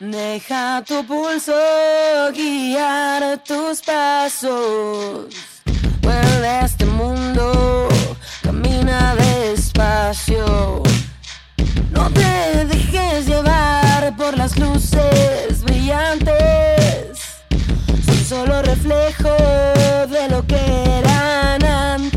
Deja tu pulso guiar tus pasos. Vuelve a este mundo, camina despacio. No te dejes llevar por las luces brillantes. Son solo reflejo de lo que eran antes.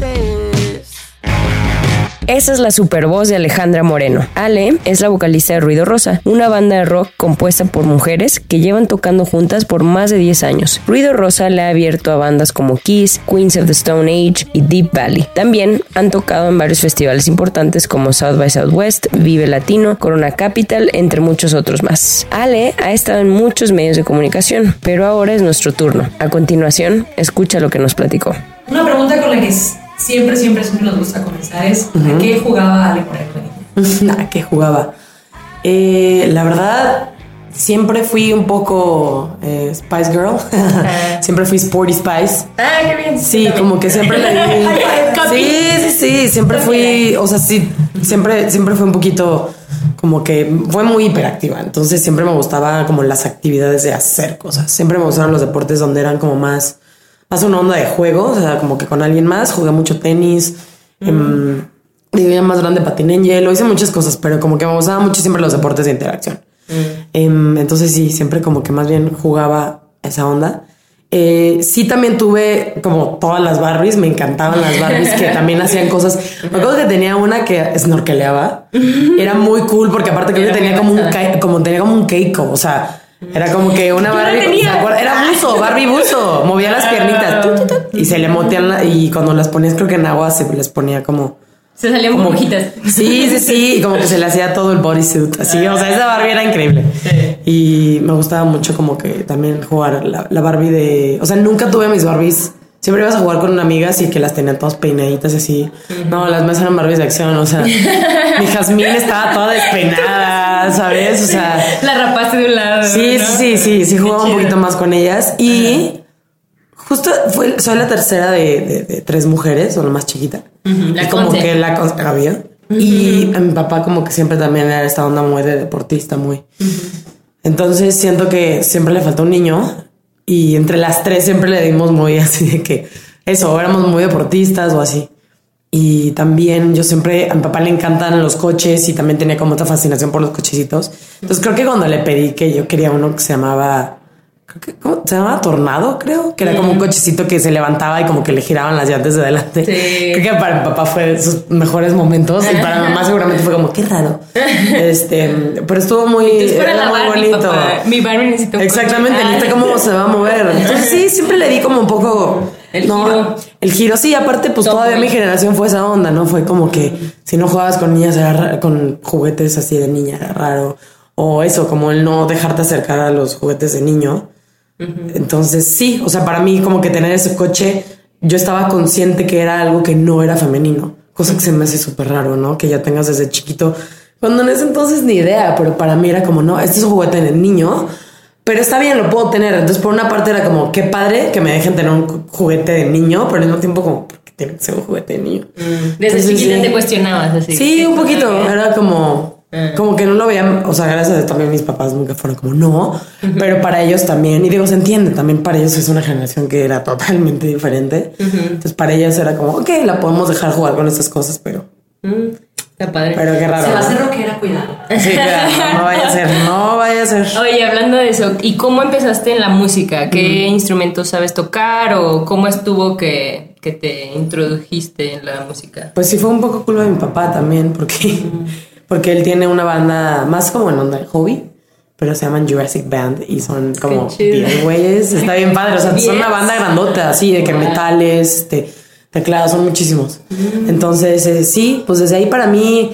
Esa es la super voz de Alejandra Moreno. Ale es la vocalista de Ruido Rosa, una banda de rock compuesta por mujeres que llevan tocando juntas por más de 10 años. Ruido Rosa le ha abierto a bandas como Kiss, Queens of the Stone Age y Deep Valley. También han tocado en varios festivales importantes como South by Southwest, Vive Latino, Corona Capital, entre muchos otros más. Ale ha estado en muchos medios de comunicación, pero ahora es nuestro turno. A continuación, escucha lo que nos platicó. Una pregunta con la que siempre, siempre, siempre nos gusta comenzar es ¿a qué jugaba Ale Moreno? ¿A qué jugaba? Eh, la verdad, siempre fui un poco eh, Spice Girl. siempre fui Sporty Spice. Ah, qué bien. Sí, como que siempre le di. Sí, sí, sí, siempre fui, o sea, sí, siempre, siempre fue un poquito como que fue muy hiperactiva. Entonces siempre me gustaba como las actividades de hacer cosas. Siempre me gustaron los deportes donde eran como más, más una onda de juego, o sea, como que con alguien más. Jugué mucho tenis. em, digo, ya más grande patiné en hielo, hice muchas cosas, pero como que me gustaban mucho siempre los deportes de interacción. Em, entonces sí, siempre como que más bien jugaba esa onda. Eh, sí también tuve como todas las Barbies, me encantaban las Barbies que también hacían cosas. Me acuerdo que tenía una que snorkeleaba. Era muy cool porque aparte que tenía como un como tenía como un keiko, o sea, era como que una Barbie, era buzo, Barbie buzo, movía las piernitas tu, tu, tu, y se le motean la- y cuando las ponías creo que en agua se les ponía como Se salían como burbujitas. Sí, sí, sí, y como que se le hacía todo el bodysuit. Así, o sea, esa Barbie era increíble. Y me gustaba mucho como que también jugar la, la Barbie de, o sea, nunca tuve mis Barbies. Siempre ibas a jugar con amigas y que las tenían todas peinaditas así. No, las mías eran Barbies de acción, o sea, mi Jazmín estaba toda despeinada, ¿sabes? O sea, La rapaste de un lado. Sí, ¿no? sí, sí, sí, sí jugaba un poquito más con ellas. Y justo fue, soy la tercera de, de- de tres mujeres, o la más chiquita. la y como conce. que la había. Y a mi papá como que siempre también era esta onda muy de deportista, muy. Entonces siento que siempre le faltó un niño y entre las tres siempre le dimos muy así de que eso, éramos muy deportistas o así. Y también yo siempre, a mi papá le encantan los coches y también tenía como esta fascinación por los cochecitos. Entonces creo que cuando le pedí que yo quería uno que se llamaba, ¿cómo? se llamaba Tornado, creo, que era como un cochecito que se levantaba y como que le giraban las llantas de adelante. Sí. Creo que para mi papá fue de sus mejores momentos y para mi mamá seguramente fue como, qué raro. Este, pero estuvo muy, era la muy Barbie, bonito. papá. Mi Barbie necesita un Exactamente, necesita cómo se va a mover. Entonces sí, siempre le di como un poco El giro. El giro, sí, aparte, pues todavía mi generación fue esa onda, ¿no? Fue como que si no jugabas con niñas, era ra- con juguetes así de niña, era raro. O eso, como el no dejarte acercar a los juguetes de niño. Entonces, sí, o sea, para mí, como que tener ese coche, yo estaba consciente que era algo que no era femenino, cosa que se me hace súper raro, ¿no? Que ya tengas desde chiquito, cuando en ese entonces ni idea, pero para mí era como, no, este es un juguete de niño, pero está bien, lo puedo tener. Entonces, por una parte era como, qué padre que me dejen tener un ju- juguete de niño, pero al mismo tiempo como, ¿por qué tiene que ser un juguete de niño? Desde Entonces, chiquita sí. te cuestionabas así. Sí, un poquito. Era como, Ah. como que no lo veían. O sea, gracias a también mis papás nunca fueron como no, pero para ellos también. Y digo, se entiende. También para ellos es una generación que era totalmente diferente. Entonces, para ellas era como, ok, la podemos dejar jugar con estas cosas, pero Está padre. Pero qué raro. Se va a hacer rockera, cuidado. Sí, claro, no vaya a ser, no vaya a ser. Oye, hablando de eso, ¿y cómo empezaste en la música? ¿Qué instrumentos sabes tocar o cómo estuvo que, que te introdujiste en la música? Pues sí fue un poco culpa de mi papá también, porque, porque él tiene una banda más como en onda de hobby, pero se llaman Jurassic Band y son como Qué chido. 10 güeyes. Está bien padre, o sea, son una banda grandota, así, de que metales, este, teclados, son muchísimos. Entonces, eh, sí, pues desde ahí para mí,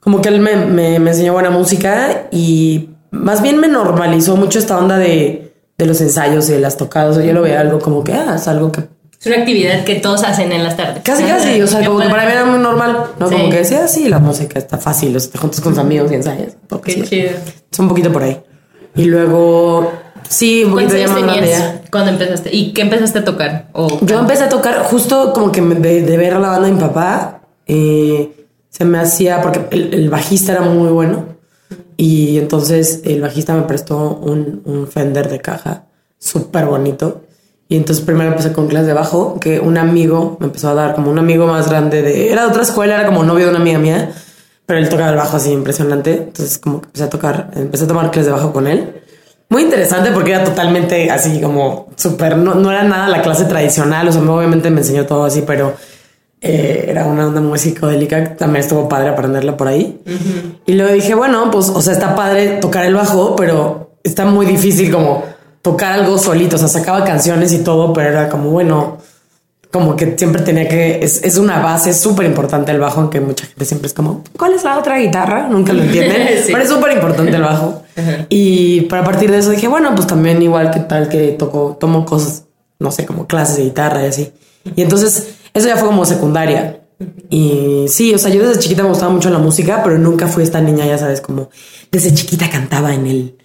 como que él me, me, me enseñó buena música y más bien me normalizó mucho esta onda de, de los ensayos y de las tocadas. O sea, yo lo veía algo como que, ah, es algo que Es una actividad que todos hacen en las tardes. Casi, casi, o sea, como que para mí era muy normal, ¿no? Sí. Como que decía, sí, la música está fácil, o sea, te juntas con tus amigos y ensayas. porque Qué sí. chido. Es un poquito por ahí. Y luego, sí, un poquito ¿Cuántos ya más grande cuando empezaste? ¿Y qué empezaste a tocar? O Yo empecé a tocar justo como que de, de ver la banda de mi papá, eh, se me hacía, porque el, el bajista era muy bueno, y entonces el bajista me prestó un, un Fender de caja súper bonito. Y entonces primero empecé con clases de bajo, que un amigo me empezó a dar, como un amigo más grande de... Era de otra escuela, era como novio de una amiga mía, pero él tocaba el bajo así impresionante. Entonces como que empecé a tocar, empecé a tomar clases de bajo con él. Muy interesante porque era totalmente así como súper, no, no era nada la clase tradicional, o sea, obviamente me enseñó todo así, pero eh, era una onda muy psicodélica, también estuvo padre aprenderla por ahí. Y luego dije, bueno, pues, o sea, está padre tocar el bajo, pero está muy difícil como tocar algo solito, o sea, sacaba canciones y todo, pero era como, bueno, como que siempre tenía que, es, es una base súper importante el bajo, aunque mucha gente siempre es como, ¿cuál es la otra guitarra? Nunca lo entienden, Sí. pero es súper importante el bajo. Y para partir de eso dije, bueno, pues también igual que tal que toco, tomo cosas, no sé, como clases de guitarra y así. Y entonces eso ya fue como secundaria. Y sí, o sea, yo desde chiquita me gustaba mucho la música, pero nunca fui esta niña, ya sabes, como desde chiquita cantaba en el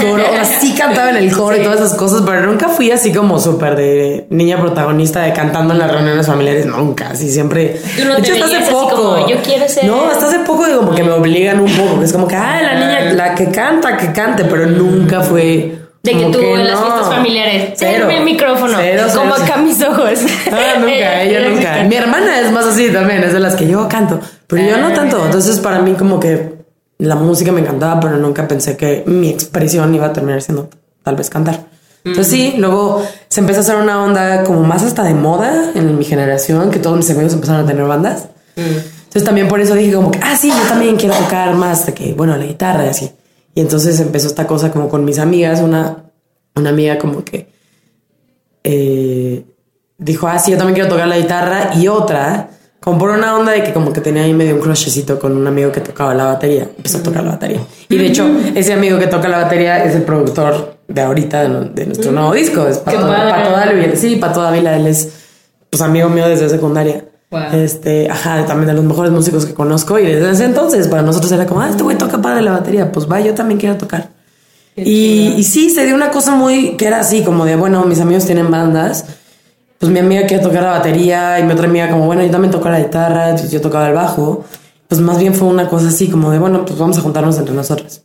coro, o así cantaba en el coro y todas esas cosas, pero nunca fui así como súper de niña protagonista de cantando en las reuniones familiares, nunca, así siempre. Tú no de te hecho, hasta hace poco. como, "Yo quiero ser-" No, hasta hace poco como que me obligan un poco, que es como que, ay, la niña, la que canta, que cante, pero nunca fue. De que tú en las no. fiestas familiares, Cero. El micrófono, Cero, cero, como cero. acá mis ojos. Ah, nunca, ella nunca. Mi hermana es más así también, es de las que yo canto, pero yo no tanto. Entonces, para mí, como que la música me encantaba, pero nunca pensé que mi expresión iba a terminar siendo tal vez cantar. Entonces, sí, luego se empezó a hacer una onda como más hasta de moda en mi generación, que todos mis amigos empezaron a tener bandas. Entonces, también por eso dije, como que, ah, sí, yo también quiero tocar más de que, bueno, la guitarra y así. Y entonces empezó esta cosa como con mis amigas, una, una amiga como que eh, dijo, ah, sí, yo también quiero tocar la guitarra. Y otra, como por una onda de que como que tenía ahí medio un crushecito con un amigo que tocaba la batería. Empezó a tocar la batería. Y de hecho, ese amigo que toca la batería es el productor de ahorita de, no- de nuestro nuevo disco. Es Pato. Pato Dávila. Sí, Pato Dávila, él es pues amigo mío desde secundaria. Wow. Este, ajá, también de los mejores músicos que conozco. Y desde ese entonces, para nosotros era como, ah, este güey toca padre la batería. Pues va, yo también quiero tocar. Y, y sí, se dio una cosa muy que era así, como de, bueno, mis amigos tienen bandas. Pues mi amiga quiere tocar la batería y mi otra amiga como, bueno, yo también toco la guitarra, entonces yo tocaba el bajo. Pues más bien fue una cosa así, como de, bueno, pues vamos a juntarnos entre nosotras.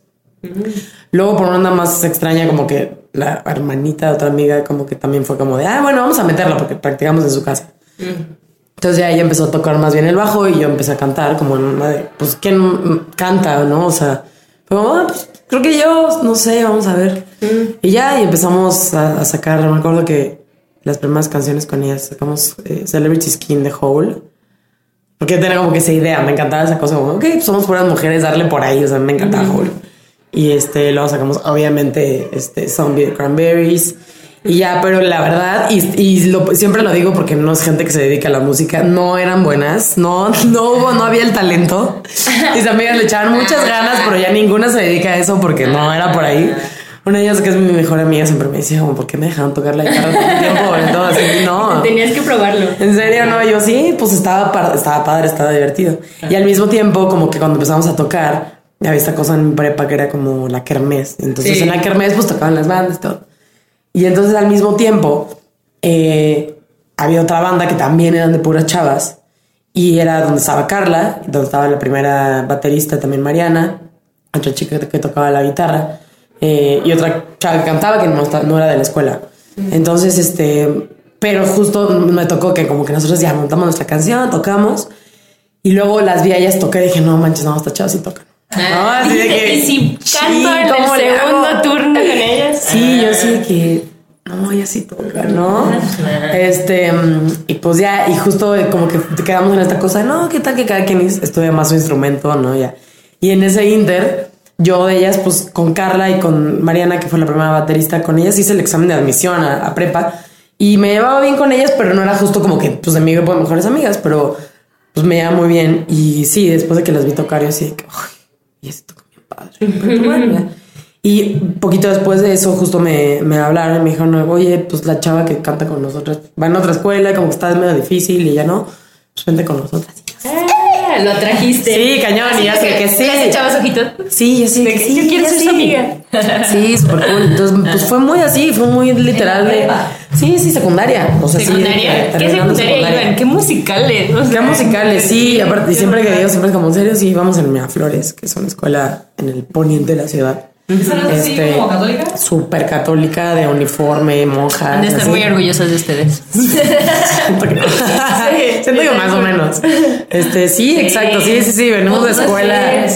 Luego por una onda más extraña, como que la hermanita de otra amiga como que también fue como de, ah, bueno, vamos a meterla porque practicamos en su casa. Entonces ya ella empezó a tocar más bien el bajo y yo empecé a cantar como en una de, pues, ¿quién canta, no? O sea, fue como, ah, pues, creo que yo, no sé, vamos a ver. Y ya, y empezamos a, a sacar, me acuerdo que las primeras canciones con ella sacamos eh, Celebrity Skin de Hole. Porque tenía como que esa idea, me encantaba esa cosa, como, ok, pues somos puras mujeres, darle por ahí, o sea, me encantaba Hole. Y este, luego sacamos, obviamente, este, Zombie de Cranberries. Y ya, pero la verdad, y, y lo- siempre lo digo porque no es gente que se dedica a la música, no eran buenas, no, no hubo, no había el talento. Mis amigas le echaban muchas ganas, pero ya ninguna se dedica a eso porque no era por ahí. Una de ellas que es mi mejor amiga siempre me decía, como, ¿por qué me dejaban tocar la guitarra todo el tiempo? Así, no. Tenías que probarlo. En serio, no, yo sí, pues estaba, par- estaba padre, estaba divertido. Y al mismo tiempo, como que cuando empezamos a tocar, había esta cosa en mi prepa que era como la kermés. Entonces Sí. en la kermés pues tocaban las bandas y todo. Y entonces al mismo tiempo eh, había otra banda que también eran de puras chavas. Y era donde estaba Carla, donde estaba la primera baterista también Mariana, otra chica que tocaba la guitarra eh, y otra chava que cantaba que no, esta- no era de la escuela. Entonces, este, pero justo me tocó que como que nosotros ya montamos nuestra canción, tocamos Y luego las vi a ellas tocar y dije, no manches, no, estas chavas sí tocan. No, así de que, y si canto sí, en ¿cómo el segundo hago? turno con ellas. Sí, yo sí que no, ella sí toca, ¿no? Este, mm, y pues ya, y justo como que quedamos en esta cosa, no, ¿qué tal que cada quien estudia más su instrumento, no? Ya. Y en ese inter, yo de ellas, pues con Carla y con Mariana, que fue la primera baterista, con ellas hice el examen de admisión a, a prepa y me llevaba bien con ellas, pero no era justo como que, pues de mi grupo de mejores amigas, pero pues me llevaba muy bien. Y sí, después de que las vi tocar, yo así, de que, "Ay, y esto toca bien padre. Y poquito después de eso, justo me, me hablaron y me dijeron, oye, pues la chava que canta con nosotras va en otra escuela, como que está medio difícil y ya no, pues vente con nosotras. Y lo trajiste. Sí, cañón, y ya sé que sí. ¿Le echabas ojitos? Sí, yo sí, De que que sí, yo quiero ser sí. su amiga. Sí, súper cool. Entonces, pues fue muy así, fue muy literal de. Sí, sí, secundaria. O sea, sí, ¿Secundaria? ¿Qué terminando secundaria iban? ¿Qué musicales? O sea, Qué musicales, sí, aparte, y siempre que digo, siempre es como en serio, sí, vamos en Miraflores, que es una escuela en el poniente de la ciudad. ¿Esa no es así como católica? Súper católica, de uniforme, monja. Han de estar muy orgullosos de ustedes. Siento que, Siento que más o menos. Este, sí, exacto, sí, sí, sí, venimos de escuela.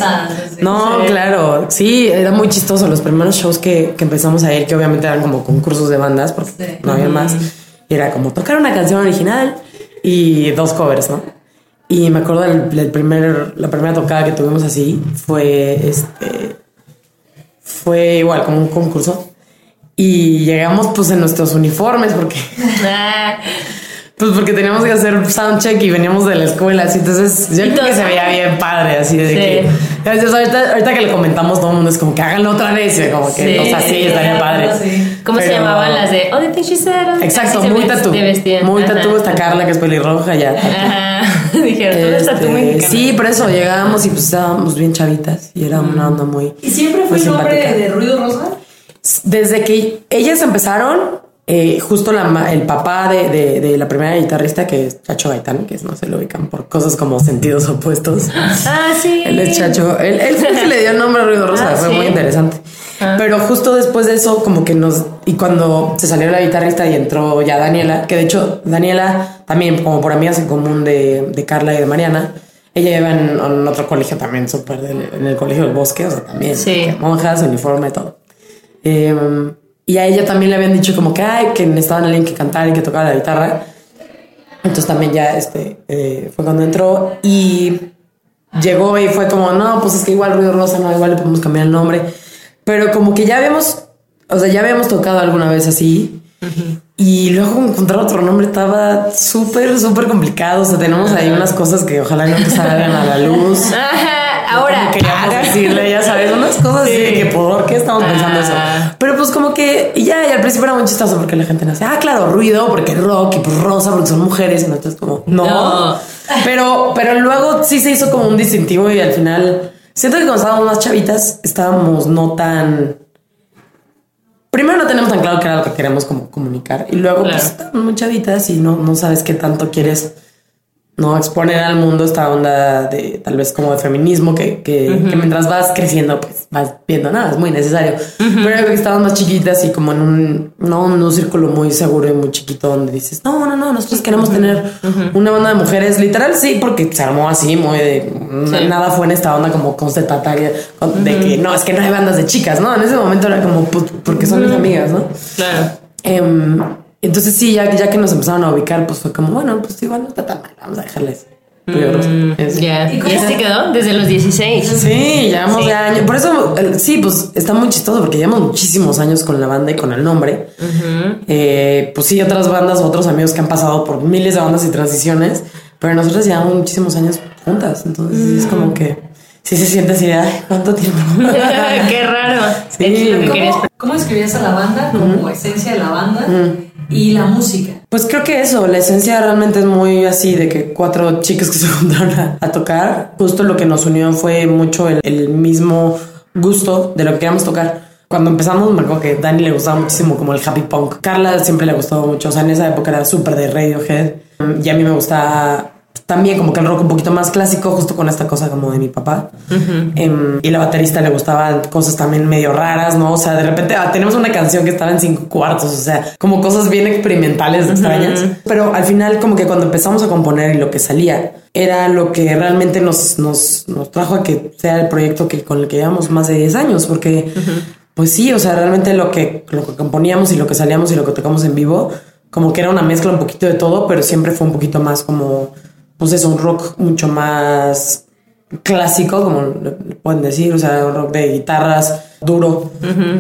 No, claro, sí, era muy chistoso los primeros shows que, que empezamos a ir, que obviamente eran como concursos de bandas, porque Sí. no había más. Y era como tocar una canción original y dos covers, ¿no? Y me acuerdo del, del primer, la primera tocada que tuvimos así fue este. Fue igual, como un concurso. Y llegamos pues en nuestros uniformes porque pues porque teníamos que hacer soundcheck y veníamos de la escuela, así entonces yo creo que se veía bien padre, así de Sí. que entonces, ahorita, ahorita que le comentamos todo el mundo es como que háganlo otra vez, como que, Sí. o sea, sí, estaría padre. Sí. ¿Cómo se llamaban las de Oh, the thing she said? the Exacto, muy said", tatú. Muy tatú, está Carla que es pelirroja ya. Ajá. Dijeron, tú eres tatú Este, mexicana. sí, por eso llegábamos y pues estábamos bien chavitas y era una onda muy ¿Y siempre fue el nombre simpática. de Ruido Rosa? Desde que ellas empezaron, eh, justo la, el papá de, de- de la primera guitarrista, que es Chacho Gaitán, que no se lo ubican por cosas como sentidos opuestos. Ah, sí. Él es Chacho. Él, él fue el que le dio nombre a Ruido Rosa. Ah, fue ¿sí? muy interesante. Pero justo después de eso, como que nos. Y cuando se salió la guitarrista y entró ya Daniela, que de hecho, Daniela también, como por amigas en común de, de Carla y de Mariana, ella iba en, en otro colegio también, súper, en el colegio del bosque, o sea, también. Sí. Monjas, uniforme, todo. Eh, y a ella también le habían dicho como que, ay, que necesitaban alguien que cantara y que tocara la guitarra. Entonces también ya este eh, fue cuando entró y llegó y fue como, no, pues es que igual Ruido Rosa, no, igual le podemos cambiar el nombre. Pero como que ya habíamos, o sea, ya habíamos tocado alguna vez así. Y luego encontrar otro nombre estaba súper, súper complicado. O sea, tenemos ahí unas cosas que ojalá no te salgan a la luz. Ajá, ahora. Queríamos decirle, ya sabes, unas cosas así de que por qué estamos pensando eso. Pero pues como que, ya, y al principio era muy chistoso porque la gente no decía, ah, claro, ruido, porque rock y pues rosa, porque son mujeres. Y nosotros como, no. No. Pero, pero luego sí se hizo como un distintivo y al final, siento que cuando estábamos más chavitas, estábamos no tan... Primero no tenemos tan claro qué era lo que queremos como comunicar y luego Claro. pues estábamos muy chavitas y no, no sabes qué tanto quieres no exponer al mundo esta onda de tal vez como de feminismo que, que, que mientras vas creciendo pues vas viendo nada, es muy necesario. Pero yo que estábamos más chiquitas y como en un, no, en un círculo muy seguro y muy chiquito donde dices, no, no, no, nosotros queremos tener una banda de mujeres, literal sí, porque se armó así, muy de, Sí. nada fue en esta onda como constatataria con- de que no, es que no hay bandas de chicas, ¿no? En ese momento era como, porque son mis amigas, ¿no? Claro. Em, entonces sí, ya, ya que nos empezaron a ubicar, pues fue como, bueno, pues igual no está tan mal, vamos a dejarles. Mm, Ya. ¿Y ¿Y cómo- este quedó? Desde los 16. Sí, llevamos Sí. de años. Por eso, el- sí, pues está muy chistoso porque llevamos muchísimos años con la banda y con el nombre. Eh, pues sí, otras bandas, otros amigos que han pasado por miles de bandas y transiciones, pero nosotros llevamos muchísimos años juntas. Entonces es como que sí se siente así ay, ¿cuánto tiempo? Qué raro. Sí. Es lo que querías. ¿Cómo, cómo describías a la banda como esencia de la banda y la música? Pues creo que eso, la esencia realmente es muy así de que cuatro chicas que se juntaron a, a tocar. Justo lo que nos unió fue mucho el, el mismo gusto de lo que queríamos tocar. Cuando empezamos, me acuerdo que a Dani le gustaba muchísimo como el happy punk. Carla siempre le gustó mucho, o sea, en esa época era súper de Radiohead. Y a mí me gustaba también como que el rock un poquito más clásico, justo con esta cosa como de mi papá. Em, y la baterista le gustaban cosas también medio raras, ¿no? O sea, de repente ah, tenemos una canción que estaba en cinco cuartos, o sea, como cosas bien experimentales, extrañas. Pero al final como que cuando empezamos a componer y lo que salía era lo que realmente nos, nos, nos trajo a que sea el proyecto que, con el que llevamos más de 10 años, porque pues sí, o sea, realmente lo que, lo que componíamos y lo que salíamos y lo que tocamos en vivo, como que era una mezcla un poquito de todo, pero siempre fue un poquito más como, pues eso, un rock mucho más clásico, como le pueden decir, o sea, un rock de guitarras duro.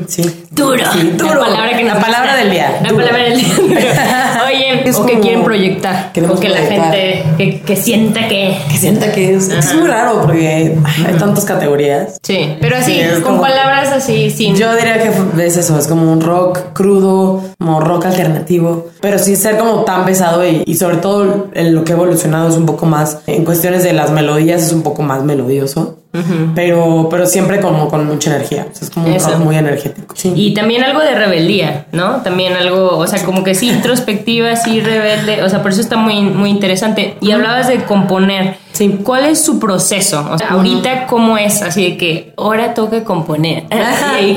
Sí. Duro. Sí, duro. La palabra, que la nos palabra gusta. del día. La duro. palabra del día. Es o que quieren proyectar. queremos o que la proyectar. gente que, que sienta que. Que sienta que es, es muy raro porque hay tantas categorías. Sí, pero así, Sí, con palabras así, sin. Yo diría que es eso, es como un rock crudo, como rock alternativo, pero sin ser como tan pesado y, y sobre todo en lo que ha evolucionado es un poco más, en cuestiones de las melodías es un poco más melodioso, pero, pero siempre como con mucha energía, o sea, es como un rock muy energético. Sí. Y también algo de rebeldía, ¿no? También algo, o sea, como que sí, introspectiva, sí, rebelde. O sea, por eso está muy, muy interesante. Y hablabas de componer. Sí. ¿Cuál es su proceso? O sea, ahorita, ¿cómo es? Así de que ahora toca componer.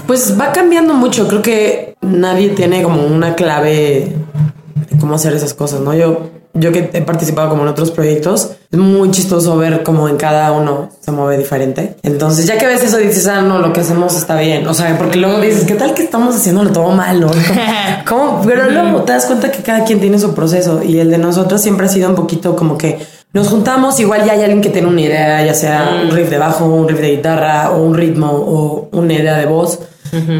Pues va cambiando mucho. Creo que nadie tiene como una clave de cómo hacer esas cosas, ¿no? Yo, yo que he participado como en otros proyectos, es muy chistoso ver cómo en cada uno se mueve diferente. Entonces, ya que ves eso, dices, ah, no, lo que hacemos está bien. O sea, porque luego dices, ¿qué tal que estamos haciéndolo todo mal? ¿no? ¿Cómo? Pero luego te das cuenta que cada quien tiene su proceso y el de nosotros siempre ha sido un poquito como que nos juntamos, igual ya hay alguien que tiene una idea, ya sea un riff de bajo, un riff de guitarra o un ritmo o una idea de voz.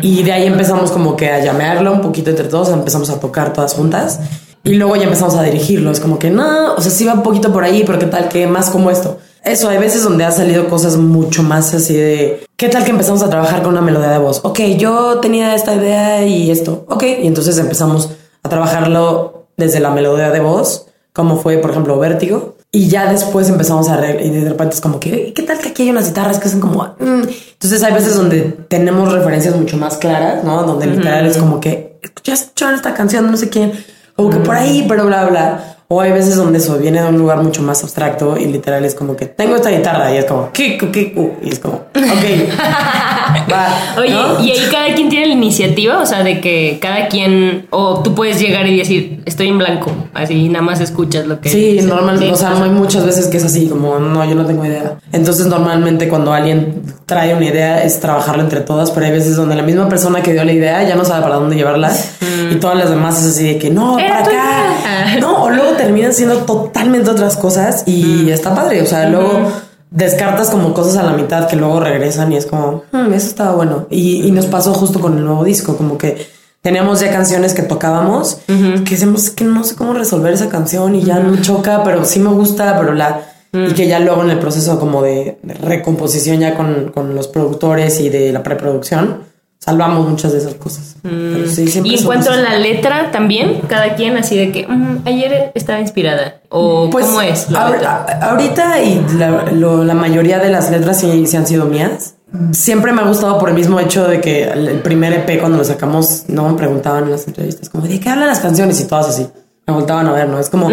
Y de ahí empezamos como que a llamearlo un poquito entre todos, empezamos a tocar todas juntas y luego ya empezamos a dirigirlo. Es como que no, o sea, sí va un poquito por ahí, pero qué tal que más como esto. Eso, hay veces donde ha salido cosas mucho más así de qué tal que empezamos a trabajar con una melodía de voz. Ok, yo tenía esta idea y esto. Ok, y entonces empezamos a trabajarlo desde la melodía de voz, como fue, por ejemplo, Vértigo. Y ya después empezamos a arreglar y de repente es como que, ¿qué tal que aquí hay unas guitarras que hacen como... mm? Entonces hay veces donde tenemos referencias mucho más claras, ¿no? Donde literal es como que, ya escucharon esta canción, no sé quién, o que por ahí, pero bla, bla. O hay veces donde eso viene de un lugar mucho más abstracto y literal es como que tengo esta guitarra y es como, ¿qué, qué, qué? Uh, y es como, ok, va. Oye, ¿no? y ahí cada quien tiene la iniciativa, o sea, de que cada quien, o tú puedes llegar y decir, estoy en blanco, así nada más escuchas lo que Sí, normalmente, Sí. o sea, hay muchas veces que es así, como, no, yo no tengo idea. Entonces, normalmente cuando alguien trae una idea es trabajarlo entre todas, pero hay veces donde la misma persona que dio la idea ya no sabe para dónde llevarla y todas las demás es así de que, no, para acá. idea. No, o luego terminan siendo totalmente otras cosas y está padre, o sea, luego descartas como cosas a la mitad que luego regresan y es como, "Hmm, eso estaba bueno. Y, y nos pasó justo con el nuevo disco, como que teníamos ya canciones que tocábamos, que decíamos "Es que no sé cómo resolver esa canción y ya no choca, pero sí me gusta, pero la... Y que ya luego en el proceso como de, de recomposición ya con, con los productores y de la preproducción, salvamos muchas de esas cosas. Pero sí, Y en a cosas- la letra también, cada quien así de que "Mm, ayer estaba inspirada o Pues, cómo es la ahor- letra? a- ahorita y la, lo- la mayoría de las letras sí, sí han sido mías. Siempre me ha gustado por el mismo hecho de que el primer EP cuando lo sacamos no me preguntaban en las entrevistas como de qué hablan las canciones y todas así. Me voltaban a ver, ¿no? Es como...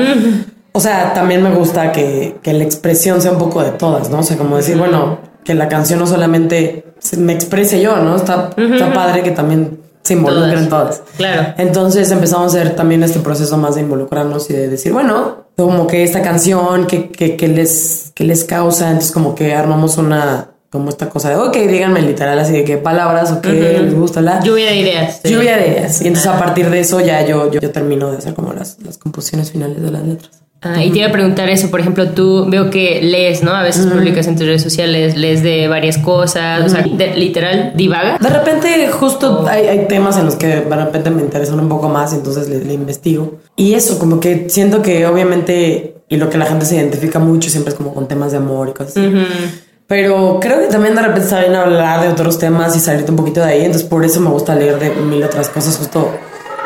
O sea, también me gusta que, que la expresión sea un poco de todas, ¿no? O sea, como decir, bueno, que la canción no solamente me exprese yo, ¿no? Está, está padre que también se involucren Todas. todas. Claro. Entonces empezamos a hacer también este proceso más de involucrarnos y de decir, bueno, como que esta canción que, que, que les, que les causa, entonces como que armamos una, como esta cosa de, ok, díganme literal así de qué palabras o qué les gusta la Lluvia de ideas. sí. lluvia de ideas. Y entonces a partir de eso ya yo, yo, yo termino de hacer como las, las composiciones finales de las letras. Ah, y te iba a preguntar eso, por ejemplo, tú veo que lees, ¿no? A veces publicas en tus redes sociales, lees de varias cosas, o sea, de- literal, divaga. De repente justo hay, hay temas en los que de repente me interesan un poco más, entonces le, le investigo. Y eso, como que siento que obviamente, y lo que la gente se identifica mucho siempre es como con temas de amor y cosas así. Pero creo que también de repente está bien hablar de otros temas y salirte un poquito de ahí, entonces por eso me gusta leer de mil otras cosas. Justo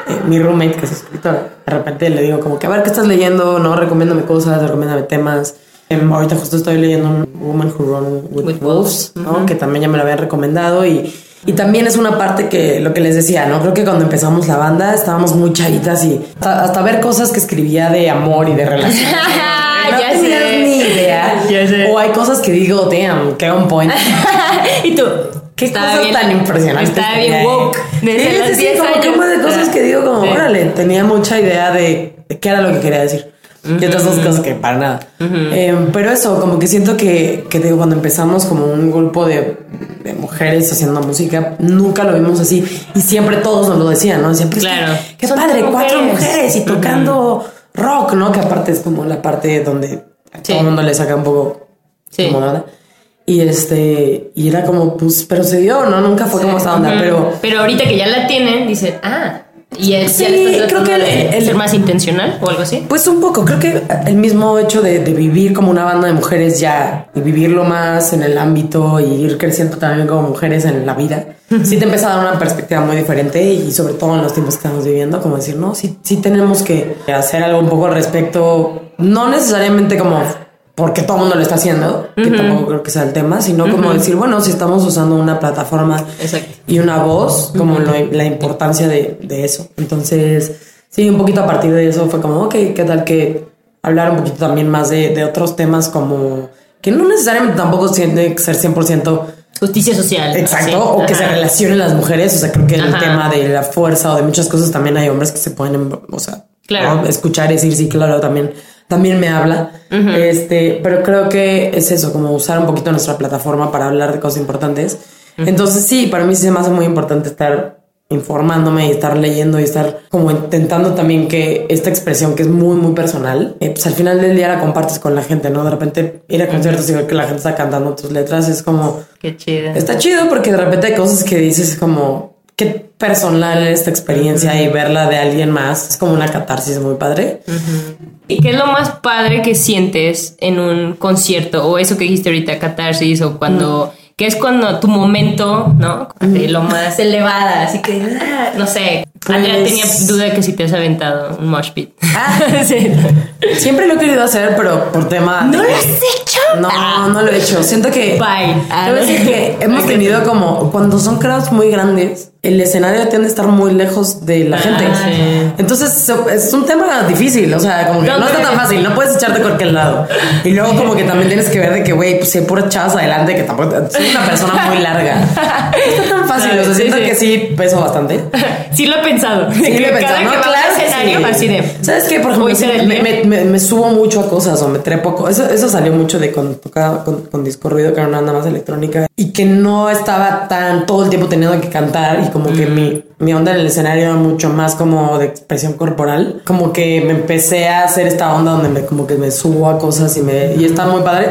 eh, mi roommate, que es escritora, de repente le digo como que a ver qué estás leyendo, no, recomiéndame cosas, recomiéndame temas. Em, ahorita justo estoy leyendo un Woman Who Run with, With Wolves, ¿no? que también ya me lo habían recomendado y, y también es una parte que lo que les decía, ¿no? Creo que cuando empezamos la banda estábamos muy chavitas y hasta, hasta ver cosas que escribía de amor y de relación. no ya tenías sé. ni idea. Ya sé. O hay cosas que digo, damn, qué on point. y tú, Qué estaba cosas bien- tan impresionantes. Estaba bien woke desde Sí, los sí, sí, 10 como años. un de cosas que digo como, Sí. órale, tenía mucha idea de, de qué era lo que quería decir. Y otras dos cosas que para nada. Eh, pero eso, como que siento que, que digo, cuando empezamos como un grupo de, de mujeres haciendo música, nunca lo vimos así. Y siempre todos nos lo decían, ¿no? Siempre, es que, Claro. qué Son padre, todas cuatro mujeres. mujeres y tocando rock, ¿no? Que aparte es como la parte donde a Sí. todo el mundo le saca un poco Sí. como nada. Y este, y era como, pues, pero se dio, ¿no? Nunca fue como esta onda, Ujú. pero Pero ahorita que ya la tienen, dicen, ah, y es, ya Sí, estás creo que el- el- ser más intencional o algo así. Pues un poco, creo que el mismo hecho de, de vivir como una banda de mujeres ya, y vivirlo más en el ámbito y ir creciendo también como mujeres en la vida, sí te empieza a dar una perspectiva muy diferente y sobre todo en los tiempos que estamos viviendo, como decir, no, sí, sí tenemos que hacer algo un poco al respecto, no necesariamente como porque todo el mundo lo está haciendo, que tampoco creo que sea el tema, sino como decir, bueno, si estamos usando una plataforma Exacto. y una voz, como lo- la importancia de, de eso. Entonces, sí, un poquito a partir de eso fue como, ok, ¿qué tal que hablar un poquito también más de, de otros temas como que no necesariamente tampoco tiene que ser 100% Justicia social. exacto sí. o que se relacionen las mujeres. O sea, creo que el tema de la fuerza o de muchas cosas también hay hombres que se pueden, o sea, Claro. ¿no? escuchar y decir, sí, claro, también, también me habla. Este, pero creo que es eso, como usar un poquito nuestra plataforma para hablar de cosas importantes. Entonces, sí, para mí sí se me hace muy importante estar informándome y estar leyendo y estar como intentando también que esta expresión que es muy muy personal eh, pues al final del día la compartes con la gente no de repente ir a conciertos y ver que la gente está cantando tus letras es como Qué chido. Está chido porque de repente hay cosas que dices como qué personal es esta experiencia y verla de alguien más es como una catarsis muy padre. ¿Y qué es lo más padre que sientes en un concierto? O eso que dijiste ahorita, catarsis, o cuando... Que es cuando tu momento, ¿no? De lo más elevada, así que... ah, No sé. Andrea Pues- tenía duda de que si te has aventado un mosh pit. Ah. sí. Siempre lo he querido hacer, pero por tema. ¿No de lo has hecho? No, no lo he hecho. Siento que. Bye. A decir que hemos tenido como cuando son crowds muy grandes, el escenario tiende a estar muy lejos de la gente. sí. Entonces es un tema difícil. O sea, como que no, está tan fácil. No puedes echarte cualquier lado. Y luego, como que también tienes que ver de que, güey, pues hay puras chavas adelante que tampoco. Soy una persona muy larga. No está tan fácil. O sea, Sí, siento sí. que sí peso bastante. Sí lo pensado. Sí, Que lo he pensado, cada ¿no? Claro que escenario, sí. así de... ¿Sabes qué? Por ejemplo, me, me- me- me subo mucho a cosas o me trepo. Eso, eso salió mucho de cuando tocaba con, con disco ruido, que era una banda más electrónica y que no estaba tan todo el tiempo teniendo que cantar y como que mi, mi onda en el escenario era mucho más como de expresión corporal. Como que me empecé a hacer esta onda donde me, como que me subo a cosas y me y está muy padre.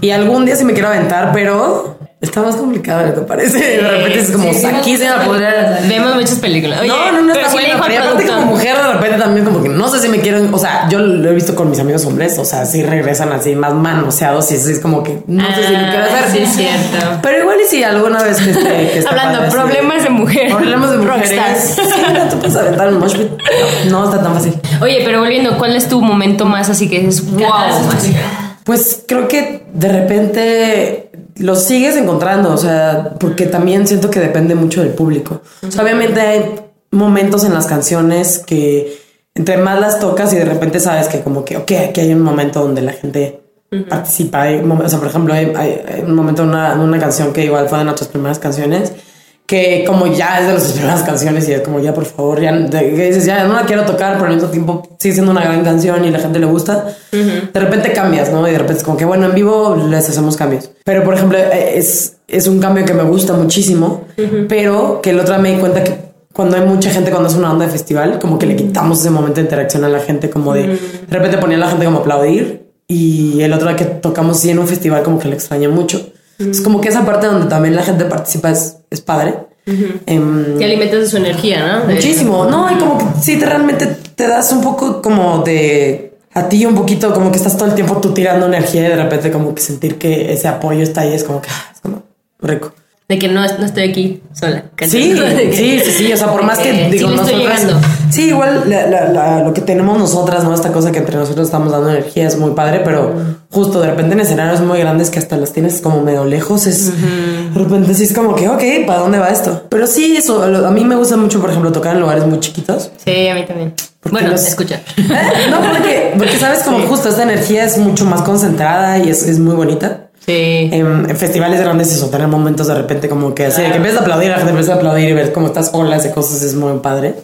Y algún día sí me quiero aventar, pero está más complicado de lo que parece. De repente es como sí, aquí se va a poder. Vemos muchas películas. Oye, no, no, no está bueno. Pero aparte como mujer de repente también como que no sé si me quiero, o sea, yo lo he visto con mis amigos hombres, o sea, sí regresan así más manoseados y así es como que no sé si lo quiero Ah, hacer. sí, es cierto. Pero igual y si alguna vez que esté, que Hablando, padre, problemas de mujer. Problemas de mujeres. Sí, no te puedes aventar un mosh pit. No, no está tan fácil. Oye, pero volviendo, ¿cuál es tu momento más así que dices, wow? Pues creo que de repente lo sigues encontrando, o sea, porque también siento que depende mucho del público. O sea, obviamente hay momentos en las canciones que entre más las tocas y de repente sabes que como que, ok, aquí hay un momento donde la gente participa. Hay o sea, por ejemplo, hay, hay- hay un momento en una, en una canción que igual fue de nuestras primeras canciones que como ya es de nuestras primeras canciones y es como ya por favor ya que dices ya no la quiero tocar pero al mismo tiempo sigue siendo una gran canción y la gente le gusta de repente cambias no y de repente es como que bueno en vivo les hacemos cambios pero por ejemplo eh, es, es un cambio que me gusta muchísimo pero que el otro me di cuenta que cuando hay mucha gente cuando es una onda de festival como que le quitamos ese momento de interacción a la gente como de de repente ponía a la gente como a aplaudir y el otro día que tocamos sí en un festival como que le extrañé mucho. Es como que esa parte donde también la gente participa es, es padre. Em, Te alimentas de su energía, ¿no? Muchísimo. No, y como que sí, te realmente te das un poco como de a ti un poquito, como que estás todo el tiempo tú tirando energía y de repente como que sentir que ese apoyo está ahí es como que ah, es como rico. De que no, no estoy aquí sola. Sí, que- sí, sí, sí. O sea, por más que, digo, sí nosotras. Sí, igual la- la- la- lo que tenemos nosotras, ¿no? Esta cosa que entre nosotros estamos dando energía es muy padre, pero justo de repente en escenarios muy grandes que hasta las tienes como medio lejos, es, De repente sí es como que, ok, ¿para dónde va esto? Pero sí, eso, lo- a mí me gusta mucho, por ejemplo, tocar en lugares muy chiquitos. Sí, a mí también. Bueno, los- escucha. No, porque, porque sabes como justo esta energía es mucho más concentrada y es, es muy bonita. Sí. En, en festivales grandes eso, tener momentos de repente como que así, de que empiezas a aplaudir, la gente empieza a aplaudir y ver como estas olas de cosas es muy padre.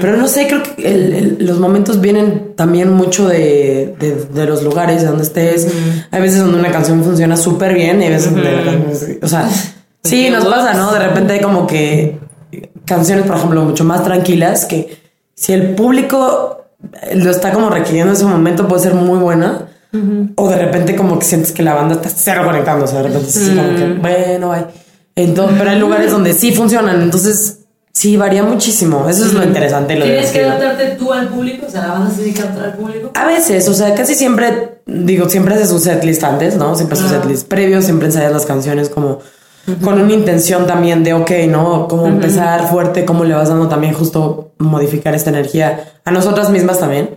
Pero no sé, creo que el- el- los momentos vienen también mucho de, de, de los lugares de donde estés. Hay veces donde una canción funciona súper bien y hay veces donde la canción- o sea, sí, nos pasa, ¿no? De repente hay como que canciones, por ejemplo, mucho más tranquilas que si el público lo está como requiriendo en ese momento puede ser muy buena. O de repente como que sientes que la banda está cero conectando, o sea, de repente es así como que, bueno, hay. Entonces, pero hay lugares donde sí funcionan, entonces sí varía muchísimo. Eso es lo interesante. Lo ¿Tienes que adaptarte tú al público? O sea, la banda se dedica al público. A veces, o sea, casi siempre, digo, siempre haces su setlist antes, ¿no? Siempre su setlist previo, siempre ensayas las canciones como con una intención también de, ok, ¿no? Cómo empezar fuerte, cómo le vas dando también justo modificar esta energía a nosotras mismas también.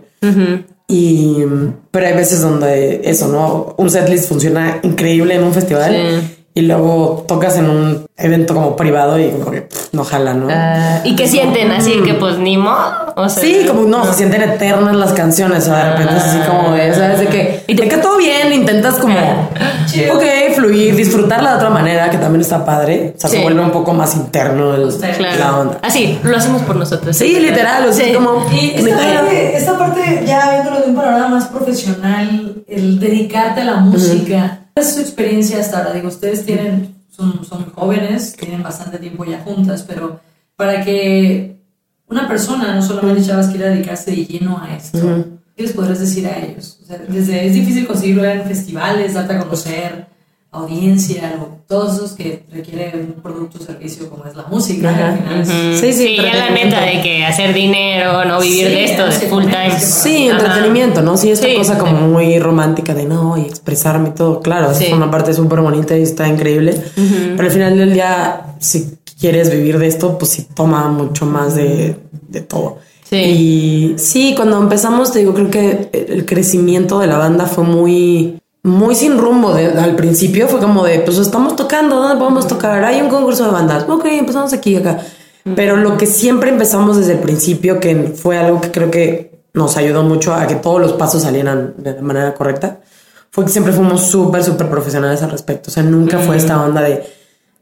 Y, pero hay veces donde eso, ¿no? Un setlist funciona increíble en un festival Sí. y luego tocas en un evento como privado y como que pff, no jala, ¿no? Ah, ¿Y qué sienten? Así que pues ni modo. O sea, Sí, como no, se sienten eternas las canciones, o sea, de repente es así como de, ¿sabes? De que, y te queda todo bien, intentas como, ok, fluir, disfrutarla de otra manera, que también está padre, o sea, Sí. se vuelve un poco más interno el- Claro. la onda. Así, lo hacemos por nosotros. Sí, literal, o sea, Sí. como, Y esta parte, esta parte, ya viéndolo de un panorama más profesional, el dedicarte a la música, ¿cuál es su experiencia hasta ahora? Digo, ustedes tienen, son, son jóvenes, tienen bastante tiempo ya juntas, pero para que una persona, no solamente chavas, quiera dedicarse de lleno a esto, ¿qué les podrás decir a ellos? O sea, desde, es difícil conseguirlo en festivales, darte a conocer, audiencia, lo- todos esos que requieren un producto o servicio como es la música. al final es- Sí, sí, Sí, ya la entretenimiento. neta de que hacer dinero, no vivir Sí, de esto, de sí, full time. Sí, Ajá. entretenimiento, ¿no? Sí, esta Sí, cosa como muy romántica de no, y expresarme y todo, claro, Sí. es una parte súper bonita y está increíble, pero al final del día, si quieres vivir de esto, pues sí toma mucho más de, de todo. Sí. Y sí, cuando empezamos, te digo, creo que el crecimiento de la banda fue muy, muy sin rumbo. de- al principio fue como de, pues estamos tocando, ¿dónde podemos tocar? Hay un concurso de bandas. Ok, empezamos aquí y acá. Pero lo que siempre empezamos desde el principio, que fue algo que creo que nos ayudó mucho a que todos los pasos salieran de la manera correcta, fue que siempre fuimos súper, súper profesionales al respecto. O sea, nunca fue esta onda de,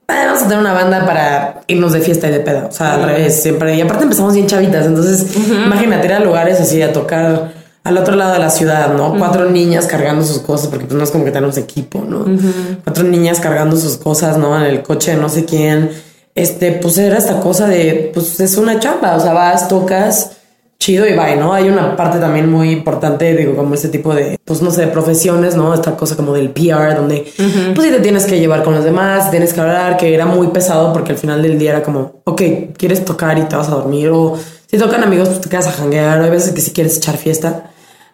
"Ah, vamos a tener una banda para irnos de fiesta y de peda. O sea, al revés, siempre. Y aparte empezamos bien chavitas. Entonces, imagínate ir a lugares así a tocar al otro lado de la ciudad, ¿no? Cuatro niñas cargando sus cosas, porque pues no es como que tenemos equipo, ¿no? Cuatro niñas cargando sus cosas, ¿no? En el coche de no sé quién. Este, pues era esta cosa de, pues es una chamba. O sea, vas, tocas, chido y bye, ¿no? Hay una parte también muy importante, digo, como este tipo de, pues no sé, de profesiones, ¿no? Esta cosa como del PR, donde, pues sí te tienes que llevar con los demás, tienes que hablar, que era muy pesado porque al final del día era como, ok, quieres tocar y te vas a dormir, o si tocan amigos, pues te quedas a janguear, hay veces que si quieres echar fiesta,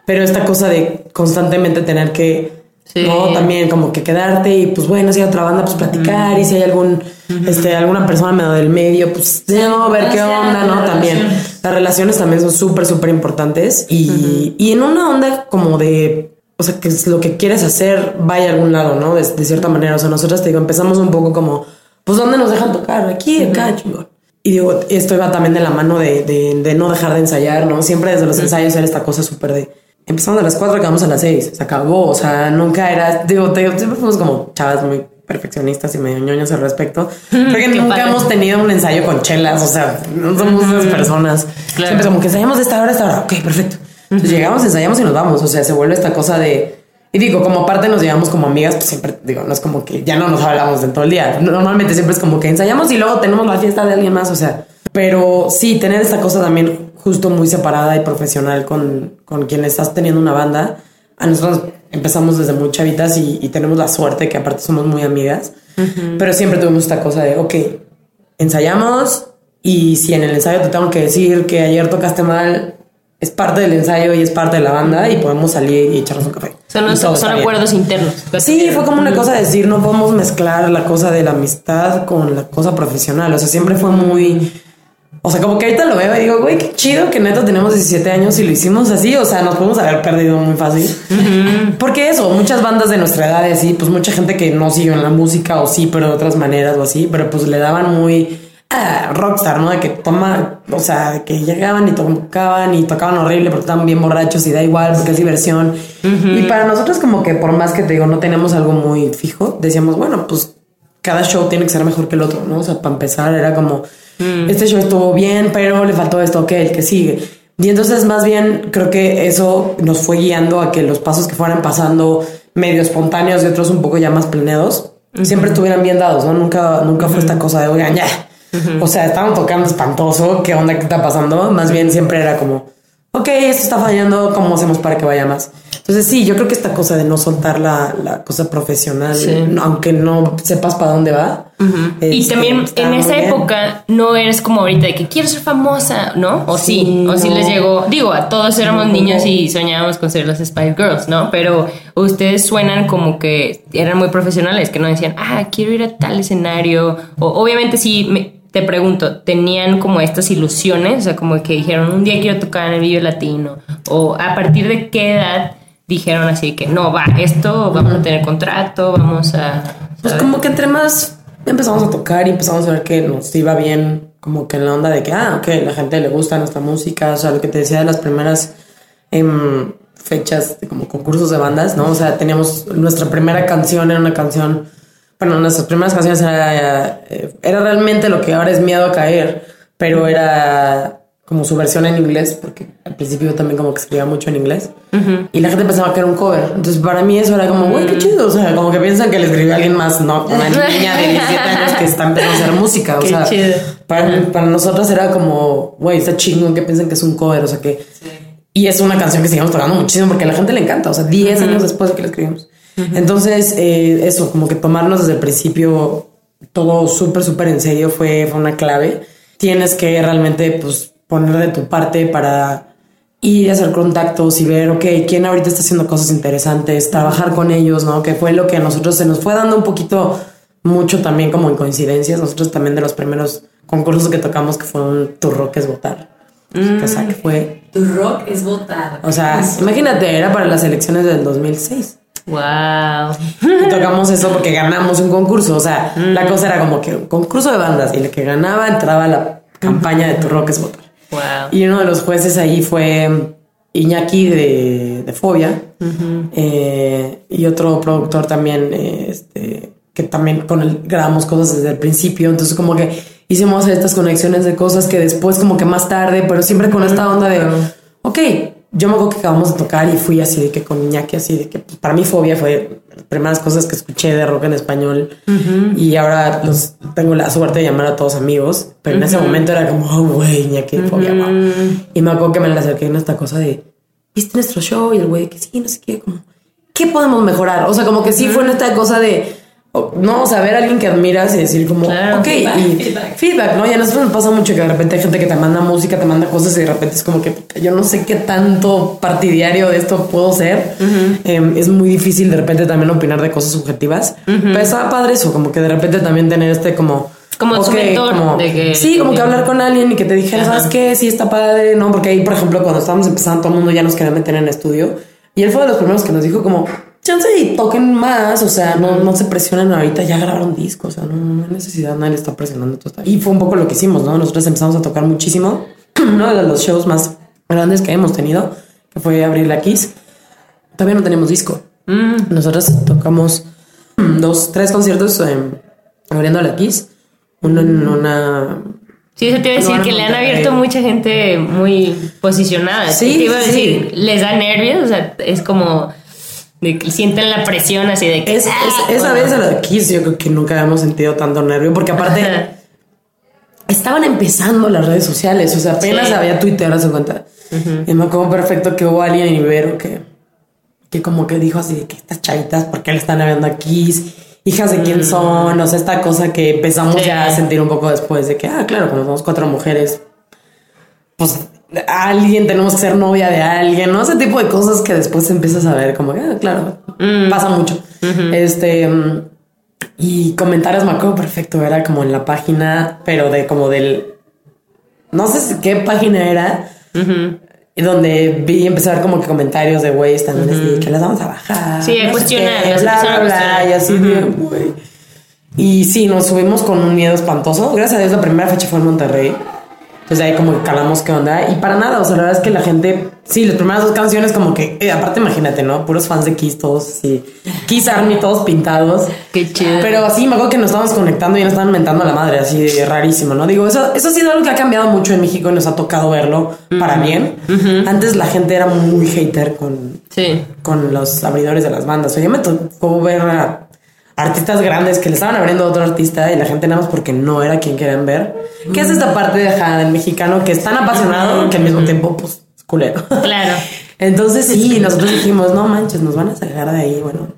pero esta cosa de constantemente tener que, Sí. ¿no? También como que quedarte y pues bueno, si hay otra banda, pues platicar y si hay algún, este, alguna persona del medio, pues no, ver qué onda, ¿no? También. relaciones. Las relaciones también son súper, súper importantes y, y en una onda como de, o sea, que es lo que quieres hacer vaya a algún lado, ¿no? De, de cierta manera. O sea, nosotros te digo, empezamos un poco como, pues, ¿dónde nos dejan tocar? Aquí, acá, chingón. Y digo, esto iba también de la mano de, de, de no dejar de ensayar, ¿no? Siempre desde los ensayos era esta cosa súper de, empezamos a las 4, acabamos a las 6, se acabó. O sea, nunca era, digo, te siempre fuimos como chavas muy perfeccionistas y medio ñoñas al respecto. Creo que Qué nunca padre. hemos tenido un ensayo con chelas, o sea, no somos esas personas. Claro. Siempre como que ensayamos de esta hora a esta hora, ok, perfecto. Entonces llegamos, ensayamos y nos vamos, o sea, se vuelve esta cosa de... Y digo, como aparte nos llevamos como amigas, pues siempre, digo, no es como que ya no nos hablamos de todo el día. Normalmente siempre es como que ensayamos y luego tenemos la fiesta de alguien más, o sea. Pero sí, tener esta cosa también justo muy separada y profesional con, con quien estás teniendo una banda. A nosotros empezamos desde muy chavitas y, y tenemos la suerte que aparte somos muy amigas. Pero siempre tuvimos esta cosa de, ok, ensayamos y si en el ensayo te tengo que decir que ayer tocaste mal, es parte del ensayo y es parte de la banda y podemos salir y echarnos un café. Son, son bien. acuerdos internos. Sí, fue como una cosa de decir, no podemos mezclar la cosa de la amistad con la cosa profesional. O sea, siempre fue muy. O sea, como que ahorita lo veo y digo, güey, qué chido que neta tenemos 17 años y lo hicimos así. O sea, nos podemos haber perdido muy fácil. Porque eso, muchas bandas de nuestra edad así, pues mucha gente que no siguió en la música o sí, pero de otras maneras o así, pero pues le daban muy ah, rockstar, ¿no? De que toma, o sea, que llegaban y tocaban y tocaban horrible porque estaban bien borrachos y da igual porque es diversión. Y para nosotros como que por más que te digo, no tenemos algo muy fijo, decíamos, bueno, pues cada show tiene que ser mejor que el otro, ¿no? O sea, para empezar era como, este show estuvo bien, pero le faltó esto, ok, el que sigue. Y entonces más bien creo que eso nos fue guiando a que los pasos que fueran pasando medio espontáneos y otros un poco ya más planeados, siempre estuvieran bien dados, ¿no? Nunca, nunca fue esta cosa de, oigan, ya. O sea, estaban tocando espantoso, ¿qué onda que está pasando? Más bien siempre era como, ok, esto está fallando, ¿cómo hacemos para que vaya más? Entonces sí, yo creo que esta cosa de no soltar la, la cosa profesional, no- aunque no sepas para dónde va. Y este, también en esa bien. época no eres como ahorita de que quiero ser famosa, ¿no? O sí, Sí, o sí no. les llegó. Digo, a todos éramos no. niños y soñábamos con ser las Spice Girls, ¿no? Pero ustedes suenan como que eran muy profesionales, que no decían, ah, quiero ir a tal escenario. O obviamente sí, me- te pregunto, ¿tenían como estas ilusiones? O sea, como que dijeron, un día quiero tocar en el video latino. O a partir de qué edad dijeron así que no, va, esto, vamos a tener contrato, vamos a... Pues ¿sabes? como que entre más empezamos a tocar y empezamos a ver que nos iba bien, como que en la onda de que, ah, ok, la gente le gusta nuestra música, o sea, lo que te decía de las primeras em, fechas, de como concursos de bandas, ¿no? O sea, teníamos nuestra primera canción, era una canción, bueno, nuestras primeras canciones era, eh, era realmente lo que ahora es Miedo a Caer, pero era como su versión en inglés, porque al principio también como que escribía mucho en inglés, y la gente pensaba que era un cover. Entonces para mí eso era como, güey, qué chido, o sea, como que piensan que le escribió a alguien más, no, una niña de 17 años que está empezando a hacer música, o Qué sea, chido. para, para nosotros era como, güey, está chingón que piensen que es un cover, o sea que... Y es una canción que seguimos tocando muchísimo porque a la gente le encanta, o sea, 10 años después de que la escribimos. Entonces, eh, eso, como que tomarnos desde el principio todo súper, súper en serio fue, fue una clave. Tienes que realmente, pues, poner de tu parte para ir a hacer contactos y ver, ok, quién ahorita está haciendo cosas interesantes, trabajar con ellos, ¿no? Que fue lo que a nosotros se nos fue dando un poquito mucho también como en coincidencias. Nosotros también de los primeros concursos que tocamos que fue un Tu Rock es Votar. O sea, que fue Tu rock es votar. o sea, imagínate, era para las elecciones del 2006. Wow. Y tocamos eso porque ganamos un concurso. O sea, la cosa era como que un concurso de bandas y el que ganaba entraba a la campaña de Tu Rock es Votar. Wow. Y uno de los jueces ahí fue Iñaki de, de Fobia eh, y otro productor también, eh, este, que también con él grabamos cosas desde el principio. Entonces, como que hicimos estas conexiones de cosas que después, como que más tarde, pero siempre con esta onda de, ok, yo me acuerdo que acabamos de tocar y fui así de que con Iñaki, así de que pues, para mí Fobia fue las primeras cosas que escuché de rock en español y ahora los tengo la suerte de llamar a todos amigos, pero en ese momento era como, oh, güey, Iñaki, Fobia, wow. Y me acuerdo que me le acerqué en esta cosa de, ¿viste nuestro show? Y el güey que sí, no sé qué, como, ¿qué podemos mejorar? O sea, como que sí fue en esta cosa de, no, o sea, ver a alguien que admiras y decir como, Claro. ok, Feedback, y feedback. feedback, ¿no? Y a nosotros nos pasa mucho que de repente hay gente que te manda música, te manda cosas y de repente es como que yo no sé qué tanto partidario de esto puedo ser. Eh, es muy difícil de repente también opinar de cosas subjetivas. Pero estaba padre eso, como que de repente también tener este como... Como su ok, mentor, como- de que- sí, como que hablar con alguien y que te dijera, ¿sabes qué? Sí, está padre, ¿no? Porque ahí, por ejemplo, cuando estábamos empezando, todo el mundo ya nos quería meter en estudio. Y él fue de los primeros que nos dijo como, chance y toquen más, o sea, no, no se presionen ahorita, ya grabaron discos, o sea, no, no hay necesidad, nadie le está presionando. todo Y fue un poco lo que hicimos, ¿no? Nosotros empezamos a tocar muchísimo. Uno de los shows más grandes que hemos tenido, que fue abrir la Kiss. Todavía no teníamos disco. Nosotros tocamos dos, tres conciertos eh, abriendo la Kiss. Uno en una Sí, eso te iba a decir No, que le han abierto mucha gente muy posicionada. Sí, te iba a sí. decir, les da nervios, o sea, es como de que sienten la presión así de que Es, es- ah, esa bueno. vez a la de Kiss yo creo que nunca habíamos sentido tanto nervio porque aparte Ajá. estaban empezando las redes sociales, o sea, apenas Sí. había Twitter, haz de cuenta. Y me acuerdo perfecto que hubo alguien en Ibero que, que como que dijo así de que estas chavitas, ¿por qué le están viendo a Kiss? Hijas de quién son, o sea, esta cosa que empezamos Mm. Sí. ya a sentir un poco después de que, ah, claro, como somos cuatro mujeres, pues alguien tenemos que ser novia de alguien, ¿no? Ese tipo de cosas que después empiezas a ver como, ah, claro, pasa mucho. Este, mm, y comentarios me acuerdo perfecto, era como en la página, pero de como del no sé si qué página era, y donde vi empezar a ver como que comentarios de güeyes también así, que las vamos a bajar. Sí, no cuestionar, qué, bla, bla, bla, y así güey. Y sí, nos subimos con un miedo espantoso. Gracias a Dios, la primera fecha fue en Monterrey. Entonces ahí como que calamos qué onda. Y para nada, o sea, la verdad es que la gente, sí, las primeras dos canciones como que, eh, aparte imagínate, ¿no? Puros fans de Kiss, todos así. Kiss Army, todos pintados. Qué chido. Pero así me acuerdo que nos estábamos conectando y nos estaban mentando a la madre, así rarísimo, ¿no? Digo, eso, eso ha sido algo que ha cambiado mucho en México y nos ha tocado verlo para bien. Antes la gente era muy hater con, Sí. con los abridores de las bandas. O sea, yo me tocó ver a artistas grandes que le estaban abriendo a otro artista y la gente nada más porque no era quien querían ver. ¿Qué es esta parte de ajá, del mexicano que es tan apasionado que al mismo tiempo, pues, es culero? Claro. Entonces sí, nosotros dijimos, no manches, nos van a sacar de ahí, bueno,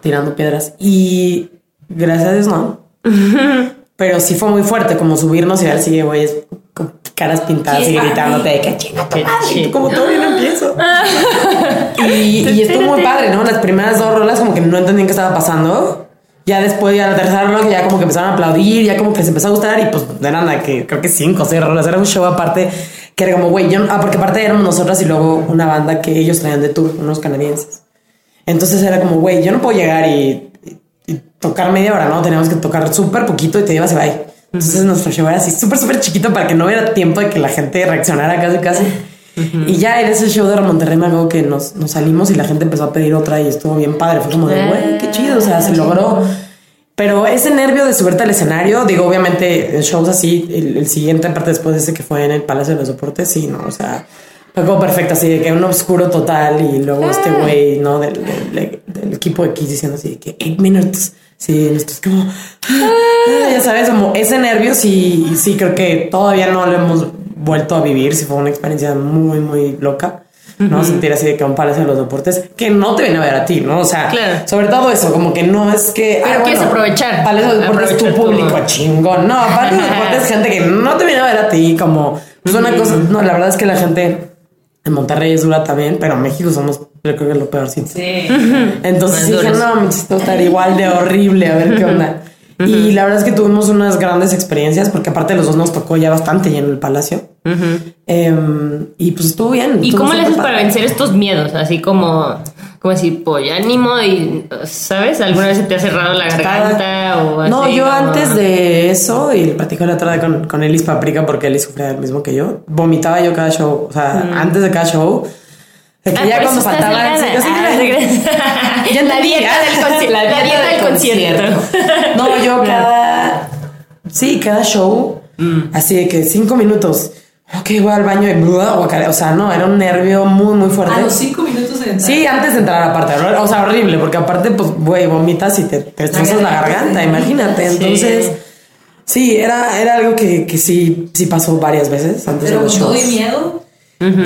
tirando piedras. Y gracias a Dios no. Pero sí fue muy fuerte, como subirnos y ver así, güeyes con caras pintadas y gritándote de que chinga tu madre", como todavía no empiezo. y, y estuvo muy padre, ¿no? Las primeras dos rolas como que no entendían qué estaba pasando. Ya después, ya la tercera rola, ya como que empezaron a aplaudir, ya como que les empezó a gustar y pues de nada, que creo que cinco o seis rolas. Era un show aparte que era como, güey, yo, ah, porque aparte éramos nosotras y luego una banda que ellos traían de tour, unos canadienses. Entonces era como, güey, yo no puedo llegar y, tocar media hora, ¿no? Teníamos que tocar súper poquito y te llevas y bye. Entonces nuestro show era así súper, súper chiquito para que no hubiera tiempo de que la gente reaccionara casi, casi. Y ya en ese show de Monterrey me acuerdo que nos, nos salimos y la gente empezó a pedir otra y estuvo bien padre. Fue como de, güey, qué chido, o sea, se logró. Pero ese nervio de subirte al escenario, digo, obviamente en shows así, el, el siguiente, aparte después de ese que fue en el Palacio de los Deportes, sí, ¿no? O sea, fue como perfecto, así de que un oscuro total y luego este güey, ¿no? Del, del- del equipo Kiss diciendo así de que eight minutes. Sí, nosotros como, ah, ya sabes, como ese nervio sí, sí creo que todavía no lo hemos vuelto a vivir, sí fue una experiencia muy, muy loca. ¿no? Sentir así de que un palacio de los deportes que no te viene a ver a ti, ¿no? O sea, Claro. sobre todo eso, como que no es que. Pero quieres aprovechar. Palacio de los deportes es tu público todo. chingón. No, palacio de los deportes es gente que no te viene a ver a ti, como. Pues una cosa. No, la verdad es que la gente en Monterrey es dura también, pero en México somos, yo creo que lo peorcito. Sí. Entonces dije, no, me necesito estar igual de horrible, a ver qué onda. Y la verdad es que tuvimos unas grandes experiencias, porque aparte los dos nos tocó ya bastante lleno el palacio. Em, y pues estuvo bien. ¿Y cómo le haces para vencer estos miedos? Así como, como decir, pues ánimo y, ¿sabes? ¿Alguna vez se te ha cerrado la garganta o así? No, yo como- antes de eso, y platico la otra vez con, con Elis Paprika, porque Elis sufría el mismo que yo, vomitaba yo cada show, o sea, antes de cada show. de que Ah, ya cuando faltaba. yo sí Ah. Ya la dieta del concierto. La, dieta del concierto. No, yo cada. Sí, cada show, así de que cinco minutos. Ok, voy al baño y. O sea, no, era un nervio muy, muy fuerte. A los cinco minutos de entrar. Sí, antes de entrar aparte, o sea, horrible, porque aparte, pues, güey, vomitas y te, te destrozas la garganta, imagínate. Entonces, sí, era, era algo que, que sí, sí pasó varias veces antes Pero de con los todo y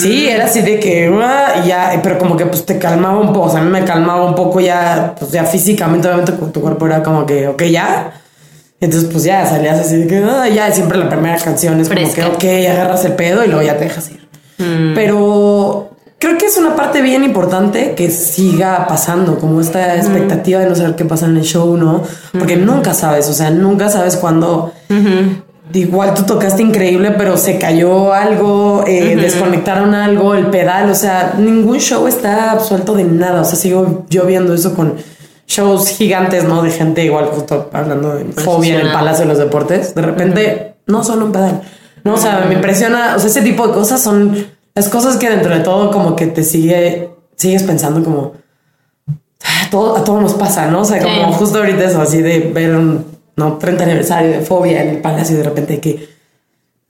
Sí, era así de que "Uah", y ya, pero como que pues te calmaba un poco, o sea, a mí me calmaba un poco ya, pues ya físicamente, obviamente tu, cuerpo era como que, ok, ya. Entonces, pues ya salías así de que, "Ah", ya siempre la primera canción es Fresca. como que, ok, agarras el pedo y luego ya te dejas ir. Pero creo que es una parte bien importante que siga pasando, como esta expectativa de no saber qué pasa en el show, ¿no? Porque nunca sabes, o sea, nunca sabes cuándo. Igual tú tocaste increíble, pero se cayó algo, eh, desconectaron algo, el pedal, o sea, ningún show está absuelto de nada. O sea, sigo yo viendo eso con shows gigantes, ¿no? De gente igual, justo hablando de fobia en el Palacio de los Deportes. De repente, no solo un pedal. No, o sea, me impresiona, o sea, ese tipo de cosas son las cosas que dentro de todo como que te sigue, sigues pensando como, a todo, a todos nos pasa, ¿no? O sea, como Sí. justo ahorita eso, así de ver un no 30 aniversario de fobia en el palacio de repente que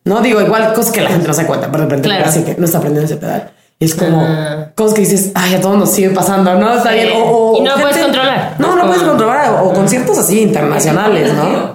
no digo igual cosas que la gente no se cuenta, pero de repente Claro. así que no está aprendiendo ese pedal. Y es como Ah. cosas que dices, ay, a todos nos sigue pasando, ¿no? Está Sí. bien. O, o Y no lo puedes controlar. No, no puedes controlar. O conciertos así internacionales, ¿no?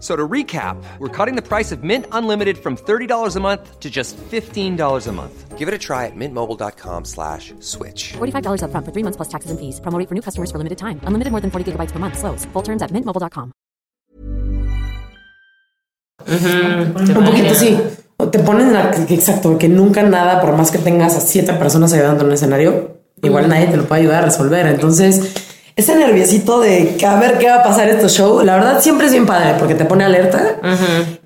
F- So to recap, we're cutting the price of Mint Unlimited from $30 a month to just $15 a month. Give it a try at mintmobile.com slash switch. $45 upfront for three months plus taxes and fees. Promo rate for new customers for limited time. Unlimited more than 40 gigabytes per month. Slows. Full terms at mintmobile.com. Un poquito sí. Te ponen la, exacto, que nunca nada, por más que tengas a siete personas ayudando en un escenario, igual nadie te lo puede ayudar a resolver. Entonces, ese nerviosito de que a ver qué va a pasar estos show, la verdad siempre es bien padre porque te pone alerta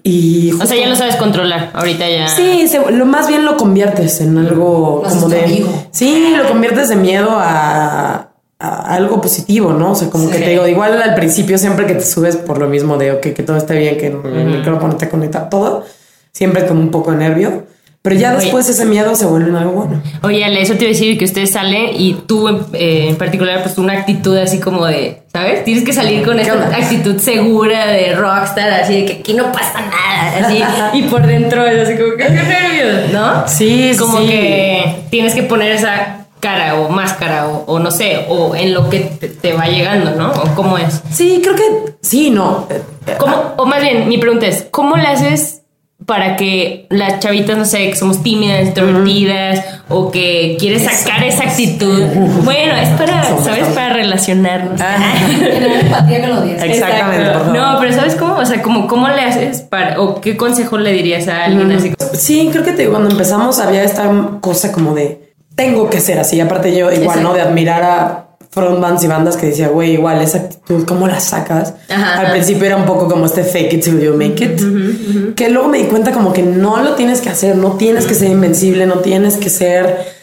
y O sea, ya lo sabes controlar. Ahorita ya. Sí, se- lo más bien lo conviertes en algo Lo como de. amigo. Sí, lo conviertes de miedo a, a algo positivo, ¿no? O sea, como que te digo, igual al principio, siempre que te subes por lo mismo de ok, que todo esté bien, que el micrófono te conecta todo, siempre como un poco de nervio. Pero ya Oye. después ese miedo se vuelve en algo bueno. Oye, Ale, eso te iba a decir que ustedes salen y tú en, eh, en particular, pues una actitud así como de, ¿sabes? Tienes que salir con esta onda? actitud segura de rockstar, así de que aquí no pasa nada, así, y por dentro es así como que nervios, ¿no? Sí, sí, Como sí. que tienes que poner esa cara o máscara o, o no sé, o en lo que te, te va llegando, ¿no? O cómo es. Sí, creo que sí, no. ¿Cómo, o más bien, mi pregunta es, ¿cómo le haces para que las chavitas, no sé, que somos tímidas, introvertidas, o que quieres sacar esa actitud? Bueno, es para, Somos, ¿sabes? somos. Para relacionarnos. Tener empatía con la audiencia. Exactamente, por favor. No, pero ¿sabes cómo? O sea, como, ¿cómo le haces para, o qué consejo le dirías a alguien así? como- Sí, creo que te- cuando empezamos había esta cosa como de tengo que ser así. Aparte, yo igual, ¿no? De admirar a frontmans y bandas que decía, güey, igual esa actitud, ¿cómo la sacas? Ajá, Al principio era un poco como este fake it till you make it. Que luego me di cuenta como que no lo tienes que hacer, no tienes que ser invencible, no tienes que ser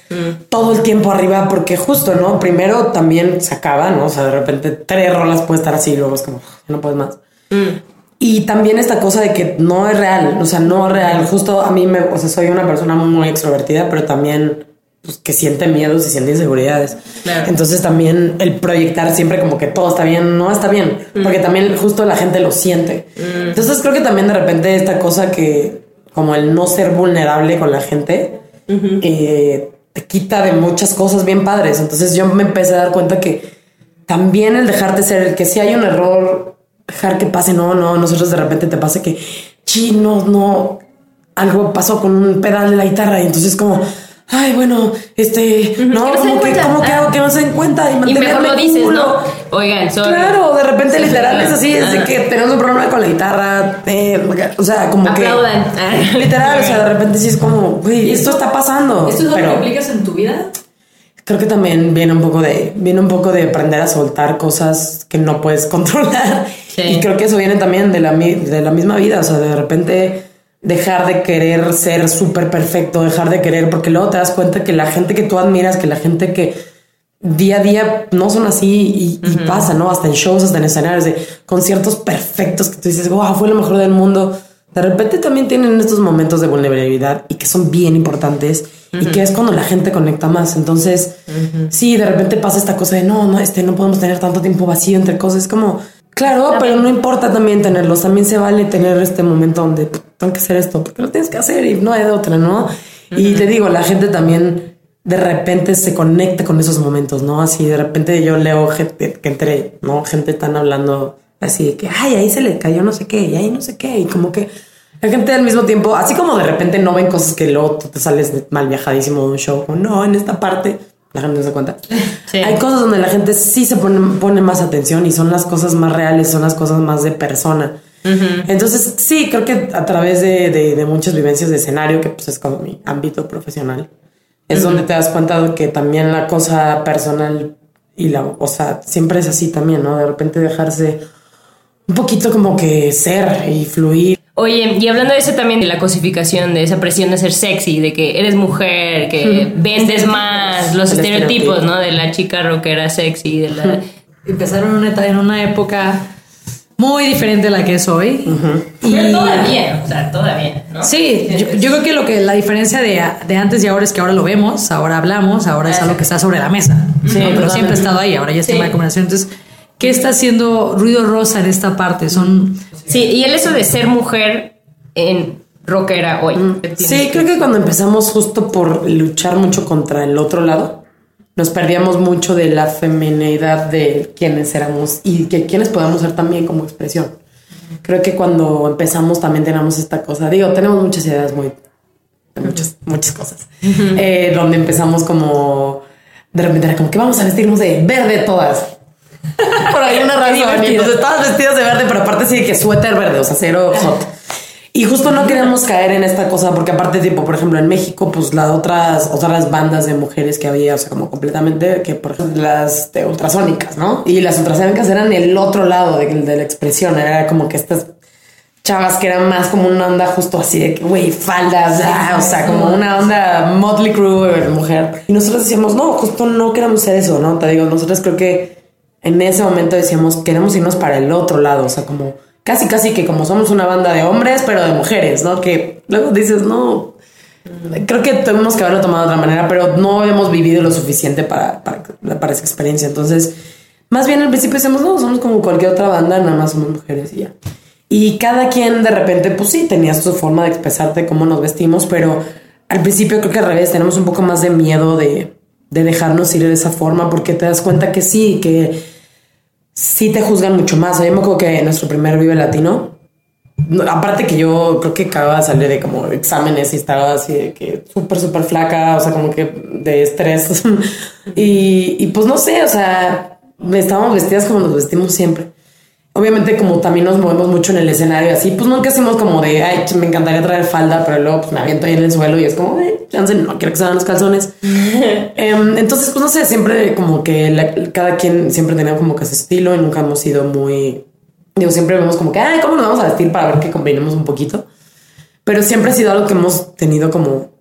todo el tiempo arriba, porque justo, ¿no? Primero también se acaba, ¿no? O sea, de repente tres rolas puede estar así y luego es como, ya no puedes más. Y también esta cosa de que no es real, o sea, no es real. Justo a mí me, o sea, soy una persona muy extrovertida, pero también pues, que siente miedos y siente inseguridades. Claro. Entonces también el proyectar siempre como que todo está bien, no está bien, porque también justo la gente lo siente. Entonces creo que también de repente esta cosa que como el no ser vulnerable con la gente eh, te quita de muchas cosas bien padres. Entonces yo me empecé a dar cuenta que también el dejarte ser, el que si hay un error, dejar que pase, no, no, nosotros de repente te pasa que, chi, no, no, algo pasó con un pedal de la guitarra y entonces como, ay, bueno, este, no, que no como que. ¿cómo que Ah. hago que no se den cuenta y Y mejor mantenerme lo dices, ¿no? Oigan, sorry. Claro, de repente Sí, literal sí, es así, es de ah. que tenemos un problema con la guitarra, eh, o sea, como Aplaudan. que literal, o sea, de repente sí es como, güey, esto está pasando. ¿Esto es que pero aplicas en tu vida? creo que también viene un poco de, viene un poco de aprender a soltar cosas que no puedes controlar. Sí. Y creo que eso viene también de la, de la misma vida, o sea, de repente dejar de querer ser súper perfecto, dejar de querer, porque luego te das cuenta que la gente que tú admiras, que la gente que día a día no son así y, y pasa, ¿no? Hasta en shows, hasta en escenarios de conciertos perfectos que tú dices, wow, fue lo mejor del mundo. De repente también tienen estos momentos de vulnerabilidad y que son bien importantes y que es cuando la gente conecta más. Entonces, sí, de repente pasa esta cosa de no, no, este, no podemos tener tanto tiempo vacío entre cosas. Es como, claro, pero no importa también tenerlos. También se vale tener este momento donde "Pff, tengo que hacer esto porque lo tienes que hacer y no hay de otra, ¿no? Y te digo, la gente también de repente se conecta con esos momentos, ¿no? Así de repente yo leo gente que entre, ¿no? Gente tan hablando así de que, ay, ahí se le cayó no sé qué, y ahí no sé qué, y como que la gente al mismo tiempo, así como de repente no ven cosas que luego tú te sales mal viajadísimo de un show, o no, en esta parte, la gente no se cuenta. Sí. Hay cosas donde la gente sí se pone, pone más atención y son las cosas más reales, son las cosas más de persona. Entonces, sí, creo que a través de, de- de muchas vivencias de escenario, que pues es como mi ámbito profesional, es donde te das cuenta de que también la cosa personal y la, o sea, siempre es así también, ¿no? De repente dejarse un poquito como que ser y fluir. Oye, y hablando de eso también, de la cosificación, de esa presión de ser sexy, de que eres mujer, que vendes más, los El estereotipos, estereotipo. ¿no? De la chica rockera sexy, de la... Empezaron en una, en época muy diferente a la que es hoy. Y- Pero todavía, o sea, todavía, ¿no? Sí, yo, yo creo que lo que la diferencia de, de antes y ahora es que ahora lo vemos, ahora hablamos, ahora es algo que está sobre la mesa. Sí, ¿no? Pero siempre ha estado ahí, ahora ya es Sí. tema de conversación. Entonces, ¿qué está haciendo Ruido Rosa en esta parte? Son Sí, y el eso de ser mujer en rockera hoy. Sí, creo que cuando empezamos justo por luchar mucho contra el otro lado, nos perdíamos mucho de la feminidad de quienes éramos y que quienes podamos ser también como expresión. Creo que cuando empezamos también tenemos esta cosa, digo, tenemos muchas ideas muy, muchas, muchas cosas, eh, donde empezamos como, de repente era como que vamos a vestirnos de verde todas. Por alguna razón. Y entonces todas vestidas de verde, pero aparte sí de que suéter verde, o sea, cero hot. Y justo no queríamos caer en esta cosa, porque aparte, tipo, por ejemplo, en México, pues las otras, otras bandas de mujeres que había, o sea, como completamente, que por ejemplo, las de ultrasónicas, ¿no? Y las ultrasónicas eran el otro lado de, de la expresión, era como que estas chavas que eran más como una onda justo así de que, güey, faldas, ah, o sea, como una onda Motley Crue, mujer. Y nosotros decíamos, no, justo no queremos ser eso, ¿no? Te digo, nosotros creo que en ese momento decíamos, queremos irnos para el otro lado, o sea, como casi, casi que como somos una banda de hombres, pero de mujeres, ¿no? Que luego dices, no, creo que tenemos que haberlo tomado de otra manera, pero no hemos vivido lo suficiente para, para, para esa experiencia. Entonces, más bien al principio decimos, no, somos como cualquier otra banda, nada más somos mujeres y ya. Y cada quien de repente, pues sí, tenía su forma de expresarte, cómo nos vestimos, pero al principio creo que al revés, tenemos un poco más de miedo de, de dejarnos ir de esa forma, porque te das cuenta que sí, que sí te juzgan mucho más. Yo me acuerdo que en nuestro primer Vive Latino, aparte que yo creo que acababa de salir de como exámenes y estaba así de que súper, súper flaca, o sea, como que de estrés. y, y pues no sé, o sea, estábamos vestidas como nos vestimos siempre. Obviamente como también nos movemos mucho en el escenario así, pues nunca hacemos como de, ay, me encantaría traer falda, pero luego pues, me aviento ahí en el suelo y es como, eh, chance, no quiero que se los calzones. Em, entonces, pues no sé, siempre como que la- cada quien siempre tenía como que su estilo y nunca hemos sido muy, digo, siempre vemos como que, ay, ¿cómo nos vamos a vestir para ver que combinemos un poquito? Pero siempre ha sido algo que hemos tenido como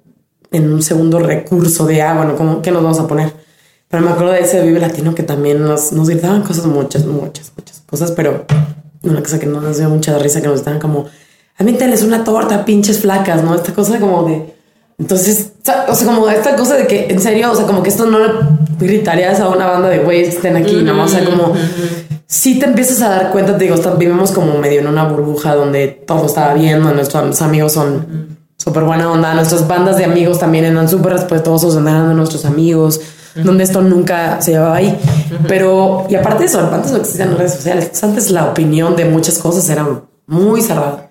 en un segundo recurso de, ah, bueno, ¿cómo, ¿qué nos vamos a poner? Pero me acuerdo de ese Vive Latino que también nos, nos gritaban cosas, muchas, muchas, muchas cosas, pero una cosa que no nos dio mucha risa, que nos estaban como, aviéntales una torta, pinches flacas, ¿no? Esta cosa como de... Entonces, o sea, como esta cosa de que, en serio, o sea, como que esto no le gritarías a una banda de güeyes que estén aquí, ¿no? O sea, como... Si te empiezas a dar cuenta, te digo, está- vivimos como medio en una burbuja donde todo estaba bien, nuestros amigos son súper buena onda, nuestras bandas de amigos también eran súper respetuosos, eran de nuestros amigos, donde esto nunca se llevaba ahí. Pero, y aparte de eso, antes no existían redes sociales, antes la opinión de muchas cosas era muy cerrada.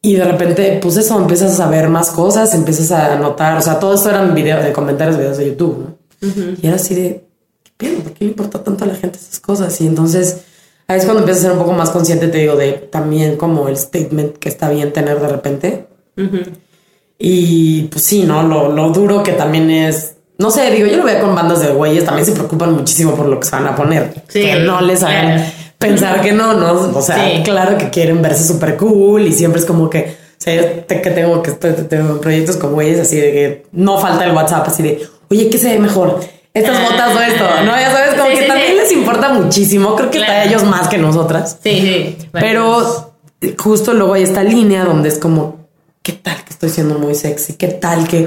Y de repente, pues eso, empiezas a saber más cosas, empiezas a notar, o sea, todo esto eran videos de comentarios, videos de YouTube, ¿no? Y era así de, ¿qué pedo? ¿Por qué le importa tanto a la gente esas cosas? Y entonces, ahí es cuando empiezas a ser un poco más consciente, te digo, de también como el statement que está bien tener de repente. Y pues sí, ¿no? Lo, lo duro que también es. No sé, digo, yo lo veo con bandas de güeyes, también se preocupan muchísimo por lo que se van a poner. Sí, que no les hagan claro. pensar que no, ¿no? O sea, Sí. claro que quieren verse súper cool y siempre es como que, o sea, yo te- que tengo que te- te- tengo proyectos con güeyes así de que no falta el WhatsApp, así de, oye, ¿qué se ve mejor? Estas botas o esto, ¿no? Ya sabes, como Sí, que también les importa muchísimo. Creo que está a ellos más que nosotras. Sí, sí. Bueno, Pero justo luego hay esta línea donde es como, ¿qué tal que estoy siendo muy sexy? ¿Qué tal que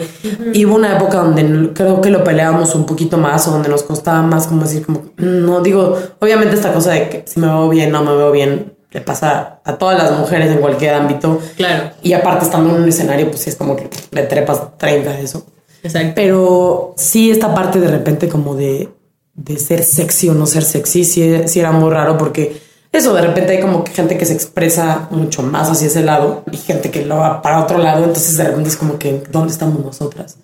y hubo una época donde creo que lo peleábamos un poquito más o donde nos costaba más como decir como, "Mm, no digo, obviamente esta cosa de que si me veo bien, no me veo bien, le pasa a todas las mujeres en cualquier ámbito. Claro. Y aparte estando en un escenario, pues sí es como que le trepas 30 de eso. Exacto. Pero sí esta parte de repente como de, de ser sexy o no ser sexy, sí, sí era muy raro porque eso, de repente hay como que gente que se expresa mucho más hacia ese lado y gente que lo va para otro lado, entonces de repente es como que, ¿dónde estamos nosotras?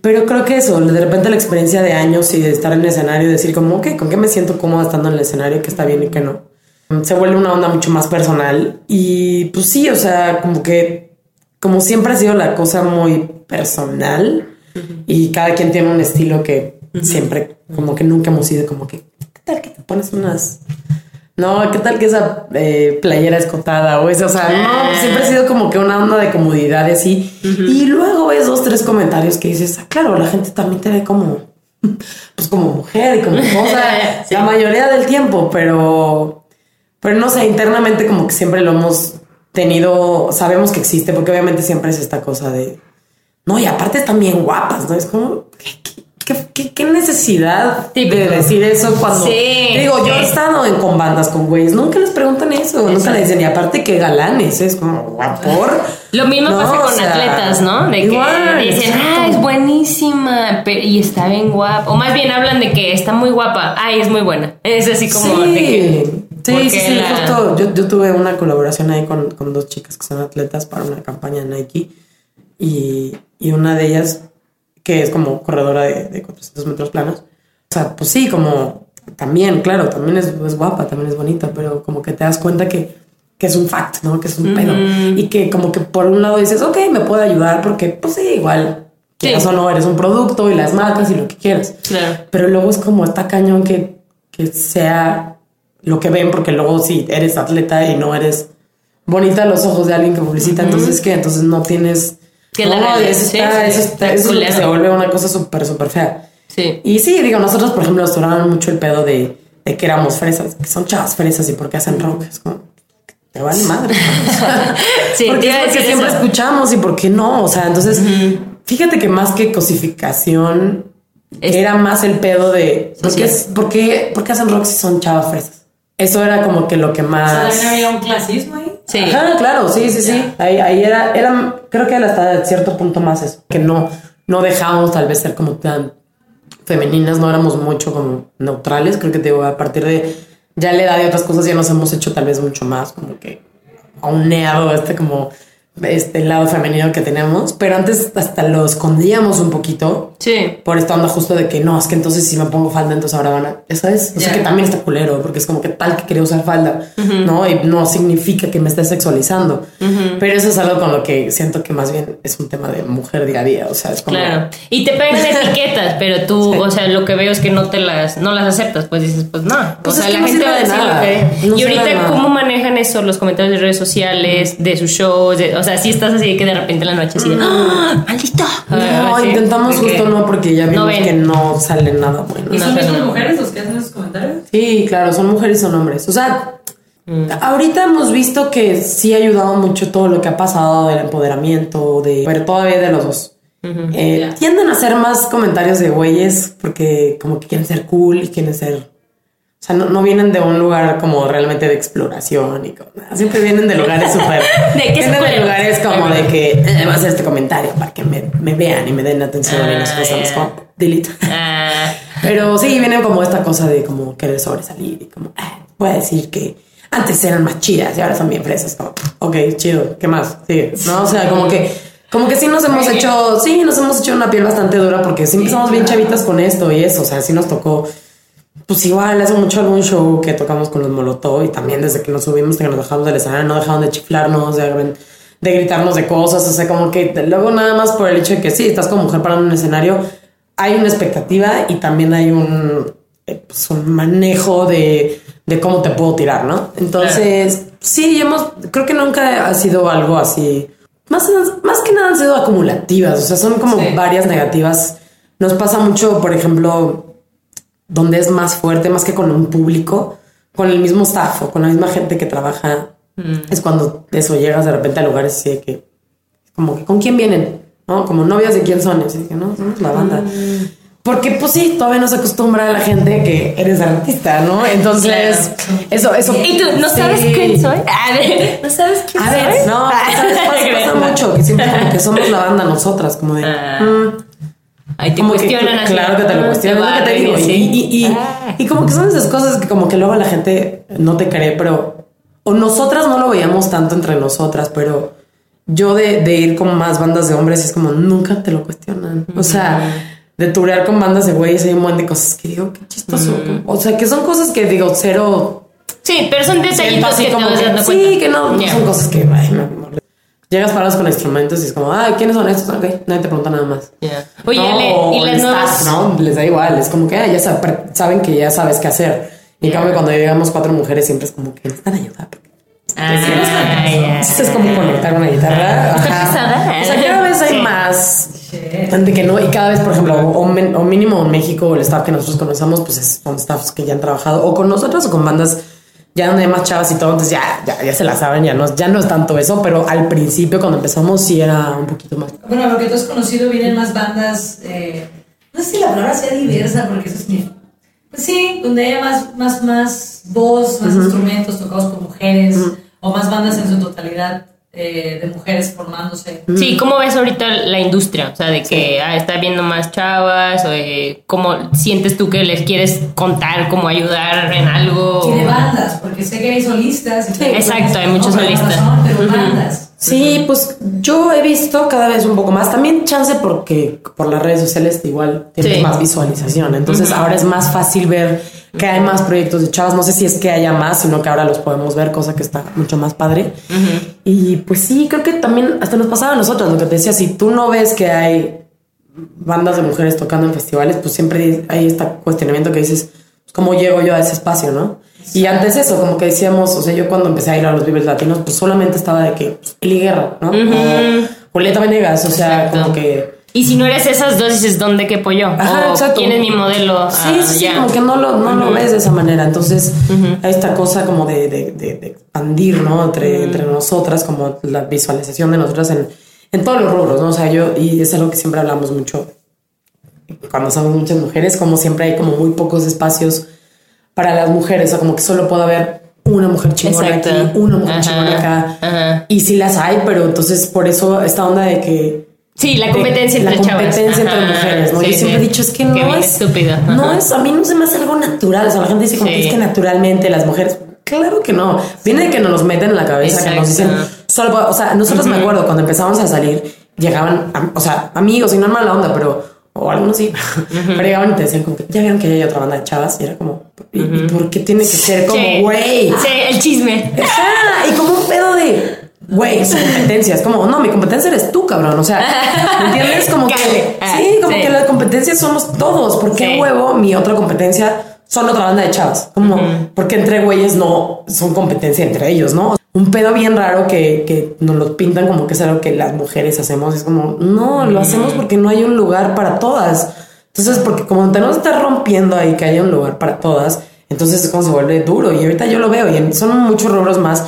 Pero creo que eso, de repente la experiencia de años y de estar en el escenario y decir como, ok, ¿con qué me siento cómoda estando en el escenario? Que está bien y que no. Se vuelve una onda mucho más personal y pues sí, o sea, como que, como siempre ha sido la cosa muy personal y cada quien tiene un estilo que siempre, como que nunca hemos sido como que, ¿qué tal que te pones unas... No, ¿qué tal que esa eh, playera escotada o eso? O sea, no, siempre ha sido como que una onda de comodidad y así. Y luego ves dos, tres comentarios que dices, ah, claro, la gente también te ve como, pues como mujer y como cosa Sí. la mayoría del tiempo, pero, pero no sé, internamente como que siempre lo hemos tenido, sabemos que existe, porque obviamente siempre es esta cosa de, no, y aparte están bien guapas, ¿no? Es como, ¿qué, qué- qué- qué necesidad Típico. de decir eso cuando... Sí, digo, yo he estado en, con bandas con güeyes, nunca les preguntan eso, nunca les dicen, y aparte que galanes, es como, guapor. Lo mismo No, pasa o con sea, atletas, ¿no? De que igual, dicen, exacto. ah, es buenísima pero- y está bien guapa. O más bien hablan de que está muy guapa. Ay, es muy buena. Es así como de que. Sí, sí, sí, sí, la- justo yo, yo tuve una colaboración ahí con, con dos chicas que son atletas para una campaña Nike y, y una de ellas que es como corredora de, de 400 metros planos. O sea, pues sí, como también, claro, también es, es guapa, también es bonita, pero como que te das cuenta que, que es un fact, ¿no? Que es un pedo. Y que como que por un lado dices, ok, me puede ayudar porque pues sí, igual, que Sí. o no eres un producto y las marcas y lo que quieras. Claro. Pero luego es como está cañón que, que sea lo que ven, porque luego si eres atleta y no eres bonita a los ojos de alguien que publicita, entonces ¿qué? Entonces no tienes... Que la no, realidad- eso sí, está, sí, eso, está está- eso se vuelve una cosa súper, súper fea. Sí. Y sí, digo, nosotros, por ejemplo, nos turaban mucho el pedo de, de que éramos fresas, que son chavas fresas y por qué hacen rock. Es como, te vale madre. Sí, porque es lo que decir siempre eso. escuchamos y por qué no. O sea, entonces, fíjate que más que cosificación, Es- era más el pedo de ¿por qué, Social. por qué, por qué hacen rock si son chavas fresas? Eso era como que lo que O sea, más. también había un clasismo ahí. Sí. Ajá, claro, sí, sí, sí. Ahí, ahí era, era, creo que era hasta cierto punto más eso, que no, no dejábamos tal vez ser como tan femeninas, no éramos mucho como neutrales, creo que te digo, a partir de ya la edad y otras cosas ya nos hemos hecho tal vez mucho más como que auneado este como este lado femenino que tenemos, pero antes hasta lo escondíamos un poquito Sí. por esta onda justo de que no, es que entonces si me pongo falda, entonces ahora van a. Eso es. O sea Ya. que también está culero, porque es como que tal que quería usar falda, ¿no? Y no significa que me esté sexualizando. Pero eso es algo con lo que siento que más bien es un tema de mujer día a día. O sea, es como. Claro. Y te pegan etiquetas, pero tú, Sí. o sea, lo que veo es que no te las, no las aceptas, pues dices, pues no. Pues o sea, la no gente va a de decir lo nada. que. No y ahorita. ¿cómo manejan eso los comentarios de redes sociales, de sus shows? de- o sea, si estás así de que de repente en la noche así de, ¡Ah, maldito. No, sí. intentamos Porque- justo no, porque ya vimos que no sale nada bueno. ¿Y son No, mujeres los que hacen esos comentarios? Sí, claro, son mujeres y son hombres. O sea, ahorita hemos visto que sí ha ayudado mucho todo lo que ha pasado del empoderamiento, de, pero todavía de los dos. Eh. Tienden a hacer más comentarios de güeyes porque como que quieren ser cool y quieren ser... O sea, no, no vienen de un lugar como realmente de exploración y como, siempre vienen de lugares súper... ¿De qué Vienen de lugares como de que eh, voy a hacer este comentario para que me, me vean y me den atención y las Ah, cosas. ya. como, delete. Ah, Pero sí, vienen como esta cosa de como querer sobresalir y como, ah, voy a decir que antes eran más chidas y ahora son bien fresas. Como, ok, chido, ¿qué más? Sí, ¿no? O sea, como que, como que sí nos hemos hecho, sí, nos hemos hecho una piel bastante dura porque sí empezamos bien chavitas con esto y eso. O sea, sí nos tocó, pues igual, hace mucho algún show que tocamos con los Molotov y también desde que nos subimos, que nos dejamos del escenario, no dejaron de chiflarnos, de, de gritarnos de cosas. O sea, como que luego nada más por el hecho de que sí, estás como mujer parando en un escenario hay una expectativa y también hay un, eh, pues, un manejo de, de cómo te puedo tirar, ¿no? Entonces, sí, hemos, creo que nunca ha sido algo así. Más, más que nada han sido acumulativas, o sea, son como Sí. varias negativas. Nos pasa mucho, por ejemplo, donde es más fuerte, más que con un público, con el mismo staff o con la misma gente que trabaja. Es cuando eso llegas de repente a lugares así de que, como que, ¿con quién vienen? ¿No? Como novias de quién son. Y así que, no, somos la banda. Porque, pues sí, todavía no se acostumbra a la gente que eres artista, ¿no? Entonces, eso, eso. ¿Y tú no sabes Sí. quién soy? A ver, ¿no sabes quién A soy? ver, no, ¿sabes? Pasa, pasa mucho que siempre como que somos la banda nosotras, como de. Ah. mm, Ahí te como que, cuestionan así. claro que te lo ah, cuestionan, que te digo. Y, sí. y, y, Ah. y como que son esas cosas que como que luego la gente no te cree, pero o nosotras no lo veíamos tanto entre nosotras, pero yo de, de ir con más bandas de hombres es como nunca te lo cuestionan. O sea, de turear con bandas de güeyes hay un montón de cosas que digo, qué chistoso. O sea, que son cosas que digo, cero Sí, pero son detallitos así que te como vas que, dando cuenta. sí, que no, son cosas que ay, me- me- llegas parados con instrumentos y es como, ay, ¿quiénes son estos? Ok, nadie te pregunta nada más. Ya. Oye, No, y las nuevas. ¿no? Les da igual, es como que ah, ya sab- saben que ya sabes qué hacer. Y en cambio, cuando llegamos cuatro mujeres, siempre es como que necesitan ayuda. Ah. Esto es como conectar una guitarra. Está pesada. O sea, cada vez hay más gente que no. Y cada vez, por ejemplo, o, men- o mínimo en México, el staff que nosotros conocemos, pues es- son staffs que ya han trabajado o con nosotros o con bandas ya donde hay más chavas y todo. Entonces ya, ya, ya se la saben, ya no, ya no es tanto eso. Pero al principio, cuando empezamos, sí era un poquito más. Bueno, lo que tú has conocido vienen más bandas, eh, no sé si la palabra sea diversa, porque eso significa. Pues sí, donde haya más, más, más voz, más instrumentos tocados por mujeres, o más bandas en su totalidad eh, de mujeres formándose. Sí, ¿cómo ves ahorita la industria? O sea, de que ah, está viendo más chavas, o eh, ¿cómo sientes tú que les quieres contar, cómo ayudar en algo? Y de bandas, porque sé que hay solistas. y exacto, hay muchos solistas. razón, pero Ujú. bandas. Sí, pues yo he visto cada vez un poco más. También chance porque por las redes sociales igual tienes Sí. más visualización. Entonces ahora es más fácil ver que hay más proyectos de chavas. No sé si es que haya más, sino que ahora los podemos ver, cosa que está mucho más padre. Y pues sí, creo que también hasta nos pasaba a nosotros lo que te decía. Si tú no ves que hay bandas de mujeres tocando en festivales, pues siempre hay este cuestionamiento que dices, pues, ¿cómo llego yo a ese espacio, no? Y antes eso, como que decíamos, o sea, yo cuando empecé a ir a los Vives Latinos, pues solamente estaba de que pues, Eli Guerra, ¿no? O Julieta Venegas, o sea, Exacto. como que... Y si no eres esas dos, dices, ¿dónde quepo yo? Ajá, o exacto. ¿quién es mi modelo? Sí, Ah, sí, como que no lo, no lo ves de esa manera. Entonces, hay esta cosa como de, de, de- de expandir, ¿no? Entre, entre nosotras, como la visualización de nosotras en, en todos los rubros, ¿no? O sea, yo, y es algo que siempre hablamos mucho cuando somos muchas mujeres, como siempre hay como muy pocos espacios para las mujeres, o sea, como que solo puede haber una mujer chingona Exacto. aquí, una mujer Ajá, chingona acá. ajá. Y sí las hay, pero entonces por eso esta onda de que Sí, la de- competencia la entre chavas. competencia entre Ajá, mujeres, ¿no? sí, Yo siempre sí. he dicho, es que Qué no bien es estúpido. Ajá. No es, a mí no se me hace algo natural. O sea, la gente dice como Sí. que es que naturalmente las mujeres. Claro que no. Viene de que nos los meten en la cabeza, que nos dicen. Exacto. Solo, o sea, nosotros me acuerdo cuando empezamos a salir, llegaban, am- o sea, amigos y no en mala onda, pero, o algunos sí, pero llegaban y te decían como que ya vieron que hay otra banda de chavas y era como, ¿y, y por qué tiene que ser como, güey? Sí, el chisme. Y como un pedo de, güey, su competencia. Es como, no, mi competencia eres tú, cabrón. O sea, ¿me entiendes? Como que, sí, como sí. que la competencia somos todos. ¿Por qué Sí. huevo mi otra competencia son otra banda de chavas? Como, porque entre güeyes no son competencia entre ellos, ¿no? Un pedo bien raro que, que nos lo pintan como que es algo que las mujeres hacemos. Es como, no, lo hacemos porque no hay un lugar para todas. Entonces, porque como tenemos que estar rompiendo ahí que haya un lugar para todas, entonces es como se vuelve duro. Y ahorita yo lo veo y son muchos rubros más.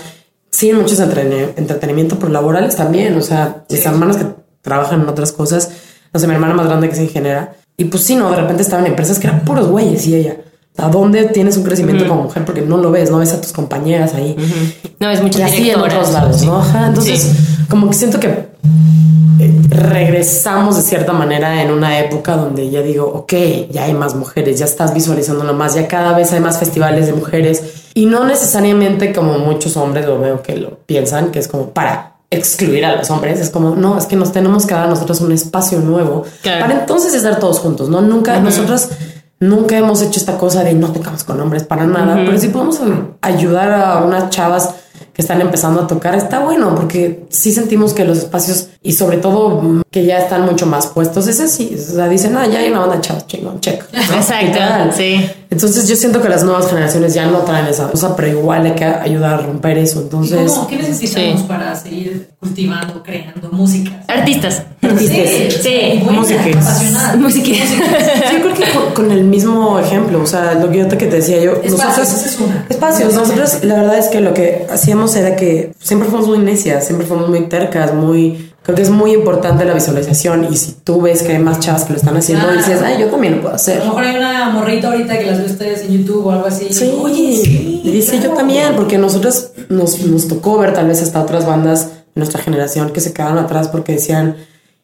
Sí, en muchos entrene- entretenimiento, pero laborales también. O sea, mis hermanas que trabajan en otras cosas. No sé, mi hermana más grande que se ingeniera. Y pues sí, no, de repente estaban en empresas que eran puros güeyes y ella. ¿A dónde tienes un crecimiento como mujer? Porque no lo ves, no ves a tus compañeras ahí. No, es muchas Y así en otros lados, ¿no? Ajá, entonces, Sí. como que siento que eh, regresamos de cierta manera en una época donde ya digo, ok, ya hay más mujeres, ya estás visualizándolo más, ya cada vez hay más festivales de mujeres y no necesariamente como muchos hombres lo veo que lo piensan, que es como para excluir a los hombres, es como, no, es que nos tenemos que dar a nosotros un espacio nuevo Claro. para entonces estar todos juntos, ¿no? Nunca, nosotros nunca hemos hecho esta cosa de no tocamos con hombres para nada, pero si podemos ayudar a unas chavas que están empezando a tocar, está bueno, porque sí sentimos que los espacios y sobre todo que ya están mucho más puestos, es así, o sea, dicen, ah, ya hay una banda de chavas, chingón, check. ¿no? Exacto, sí. Entonces yo siento que las nuevas generaciones ya no traen esa cosa, pero igual hay que ayudar a romper eso. ¿Y Entonces, cómo? ¿Qué necesitamos Sí. para seguir cultivando, creando música? Artistas. artistas. Sí. buena, músicas. apasionada. Música. Yo creo que con, con el mismo ejemplo, o sea, lo que yo te, que te decía yo, Espacios, esa es una. espacios, nosotros la verdad es que lo que hacíamos era que siempre fuimos muy necias, siempre fuimos muy tercas, muy, creo que es muy importante la visualización y si tú ves que hay más chavas que lo están haciendo, Claro. dices, ay, yo también lo puedo A hacer. lo mejor hay una morrita ahorita que las ve ustedes en YouTube o algo así. Sí, Oye, sí. y dice yo también, porque nosotros nos, nos tocó ver tal vez hasta otras bandas de nuestra generación que se quedaron atrás porque decían,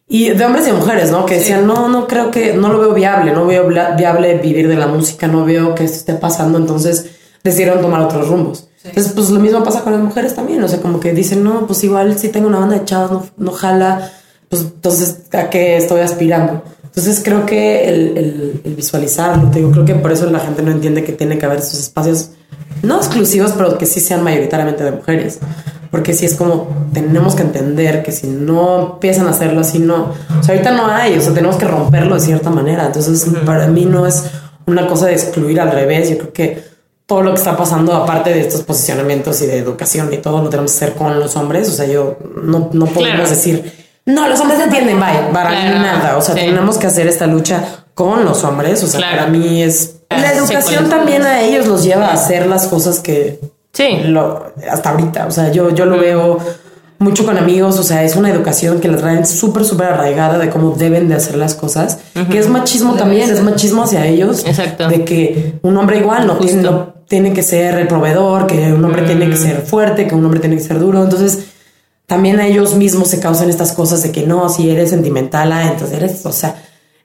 y de hombres y mujeres, ¿no? Que decían, no, no creo que, no lo veo viable, no veo viable vivir de la música, no veo que esto esté pasando, entonces decidieron tomar otros rumbos. Entonces, pues lo mismo pasa con las mujeres también, o sea, como que dicen, no, pues igual si tengo una banda de chavas, no, no jala, pues entonces, ¿a qué estoy aspirando? Entonces creo que el, el- el visualizarlo, te digo, creo que por eso la gente no entiende que tiene que haber esos espacios, no exclusivos, pero que sí sean mayoritariamente de mujeres. Porque sí es como, tenemos que entender que si no empiezan a hacerlo así, no, o sea, ahorita no hay, o sea, tenemos que romperlo de cierta manera. Entonces, para mí no es una cosa de excluir al revés, yo creo que todo lo que está pasando, aparte de estos posicionamientos y de educación y todo, lo tenemos que hacer con los hombres. O sea, yo no, no podemos Claro. decir, no, los hombres entienden, bye, para Claro, nada. O sea, sí. tenemos que hacer esta lucha con los hombres. O sea, Claro. para mí es. Ah, La educación también a ellos los lleva a hacer las cosas que Sí. lo, hasta ahorita. O sea, yo, yo lo veo mucho con amigos. O sea, es una educación que les traen súper, súper arraigada de cómo deben de hacer las cosas. Que es machismo también, es machismo hacia ellos. Exacto. De que un hombre igual no tiene, Justo. no tiene que ser el proveedor, que un hombre tiene que ser fuerte, que un hombre tiene que ser duro. Entonces, también a ellos mismos se causan estas cosas de que no, si eres sentimental, ah, entonces eres, o sea,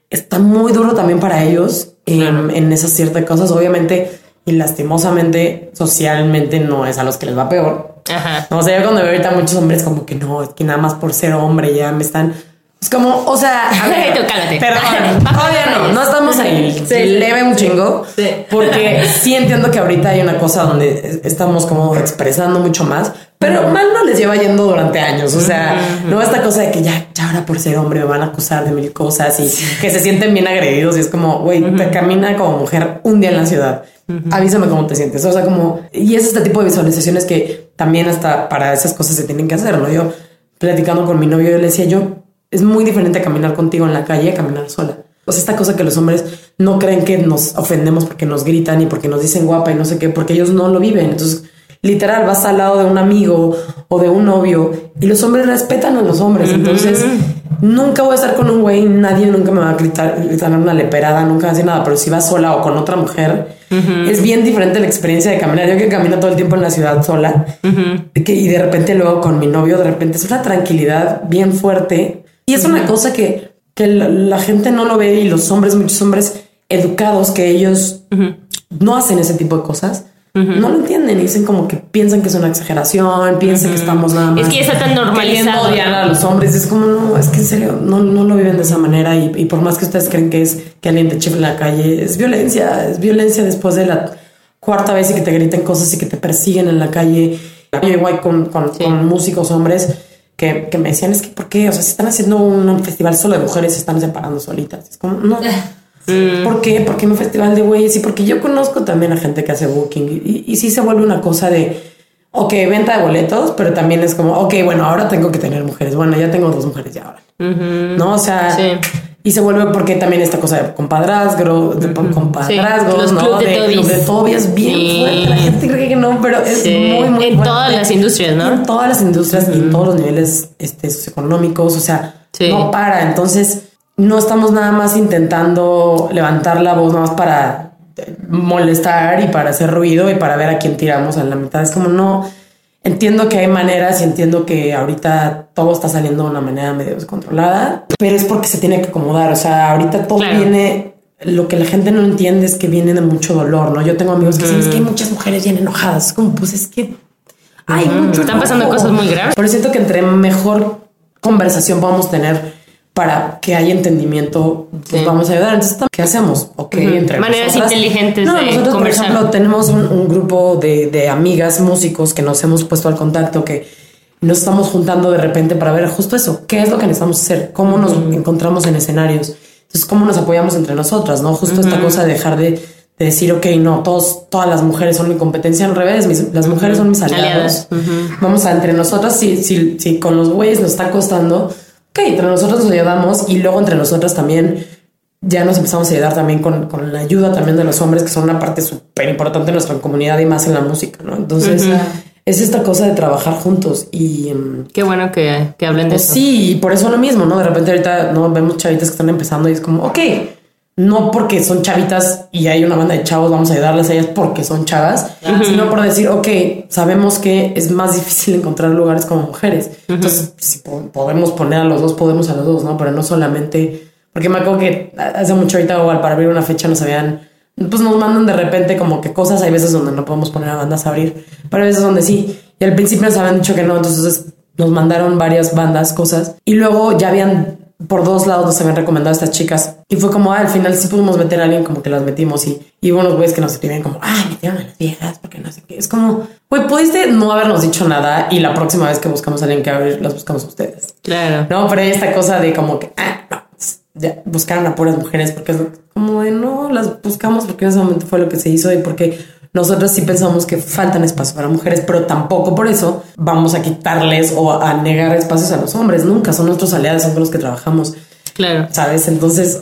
está muy duro también para ellos en, en esas ciertas cosas. Obviamente, y lastimosamente socialmente no es a los que les va peor. Ajá. No, o sea, yo cuando veo ahorita muchos hombres como que no, es que nada más por ser hombre ya me están... Es como, o sea, a ver, Tú, cálmate. perdón, todavía no, no estamos ahí, leve un chingo, Sí. porque sí entiendo que ahorita hay una cosa donde estamos como expresando mucho más, pero mal no les lleva yendo durante años, o sea, no esta cosa de que ya, ya ahora por ser hombre me van a acusar de mil cosas y que se sienten bien agredidos y es como, güey, te camina como mujer un día en la ciudad. Avísame cómo te sientes. O sea, como, y es este tipo de visualizaciones que también hasta para esas cosas se tienen que hacer, ¿no? Yo platicando con mi novio, yo le decía, yo, es muy diferente caminar contigo en la calle a caminar sola. O sea, esta cosa que los hombres no creen que nos ofendemos porque nos gritan y porque nos dicen guapa y no sé qué, porque ellos no lo viven. Entonces, literal, vas al lado de un amigo o de un novio y los hombres respetan a los hombres. Entonces, nunca voy a estar con un güey, nadie nunca me va a gritar, gritar una leperada, nunca va a decir nada. Pero si vas sola o con otra mujer, es bien diferente la experiencia de caminar. Yo que camino todo el tiempo en la ciudad sola que, y de repente luego con mi novio, de repente es una tranquilidad bien fuerte. Y es una cosa que, que la, la gente no lo ve y los hombres, muchos hombres educados que ellos no hacen ese tipo de cosas. No lo entienden y dicen como que piensan que es una exageración, piensan que estamos nada más. Es que ya está tan normalizado, odiar a los hombres. Es como, no, es que en serio, no, no lo viven de esa manera. Y, y por más que ustedes creen que es que alguien te chifle en la calle, es violencia, es violencia después de la cuarta vez y que te griten cosas y que te persiguen en la calle. Yo igual con, con, con músicos hombres que, que me decían, es que ¿por qué? O sea, si están haciendo un festival solo de mujeres, se están separando solitas. Es como, no. ¿Por qué? Porque en un festival de güeyes y porque yo conozco también a gente que hace booking y, y sí se vuelve una cosa de, ok, venta de boletos, pero también es como, ok, bueno, ahora tengo que tener mujeres. Bueno, ya tengo dos mujeres ya ahora. ¿No? O sea, Sí. Y se vuelve porque también esta cosa de compadrazgo, de compadrazgos, Los ¿no? club de club de tobies es bien Sí. fuerte. La gente cree que no, pero es Sí. muy, muy En fuerte. todas las industrias, ¿no? En todas las industrias y en todos los niveles este, socioeconómicos, o sea, Sí. no para. Entonces, no estamos nada más intentando levantar la voz nada más para molestar y para hacer ruido y para ver a quién tiramos a la mitad. Es como no. Entiendo que hay maneras y entiendo que ahorita todo está saliendo de una manera medio descontrolada, pero es porque se tiene que acomodar. O sea, ahorita todo Claro. viene. Lo que la gente no entiende es que viene de mucho dolor, ¿no? Yo tengo amigos que dicen es que hay muchas mujeres bien enojadas. Como, pues es que hay mucho Están pasando cosas muy graves. Pero siento que entre mejor conversación podamos tener para que haya entendimiento, pues Sí. vamos a ayudar. Entonces, ¿qué hacemos? Ok, entre Maneras nosotras. inteligentes no, de nosotros, conversar. Por ejemplo, tenemos un, un grupo de, de amigas músicos que nos hemos puesto al contacto que nos estamos juntando de repente para ver justo eso. ¿Qué es lo que necesitamos hacer? ¿Cómo nos encontramos en escenarios? Entonces, ¿cómo nos apoyamos entre nosotras? ¿No? Justo esta cosa de dejar de, de decir, ok, no, todos, todas las mujeres son mi competencia. Al revés, mis- las mujeres son mis aliados. Aliadas. Vamos a entre nosotras, si, si, si con los güeyes nos está costando, ok, entre nosotros nos ayudamos y luego entre nosotras también ya nos empezamos a ayudar también con, con la ayuda también de los hombres, que son una parte súper importante de nuestra comunidad y más en la música, ¿no? Entonces, es esta cosa de trabajar juntos y... em, Qué bueno que, que hablen de pues eso. sí, y por eso lo mismo, ¿no? De repente ahorita no vemos chavitas que están empezando y es como, ok, no porque son chavitas y hay una banda de chavos, vamos a ayudarles a ellas porque son chavas, sino por decir, ok, sabemos que es más difícil encontrar lugares como mujeres. Entonces, si po- podemos poner a los dos, podemos a los dos, ¿no? Pero no solamente, porque me acuerdo que hace mucho ahorita igual para abrir una fecha nos habían, pues nos mandan de repente como que cosas, hay veces donde no podemos poner a bandas a abrir, pero hay veces donde sí. Y al principio nos habían dicho que no, entonces nos mandaron varias bandas, cosas, y luego ya habían por dos lados nos habían recomendado a estas chicas. Y fue como, ah, al final sí pudimos meter a alguien como que las metimos y, y hubo unos güeyes que nos escribían como, ah, metieron a las viejas porque no sé qué. Es como, güey, pudiste no habernos dicho nada y la próxima vez que buscamos a alguien que abrir, las buscamos a ustedes. Claro. No, pero hay esta cosa de como que, ah, no, ya buscaron a puras mujeres porque es como de no, las buscamos porque en ese momento fue lo que se hizo y porque nosotros sí pensamos que faltan espacios para mujeres, pero tampoco por eso vamos a quitarles o a negar espacios a los hombres. Nunca son nuestros aliados, son con los que trabajamos, Claro. ¿sabes? Entonces,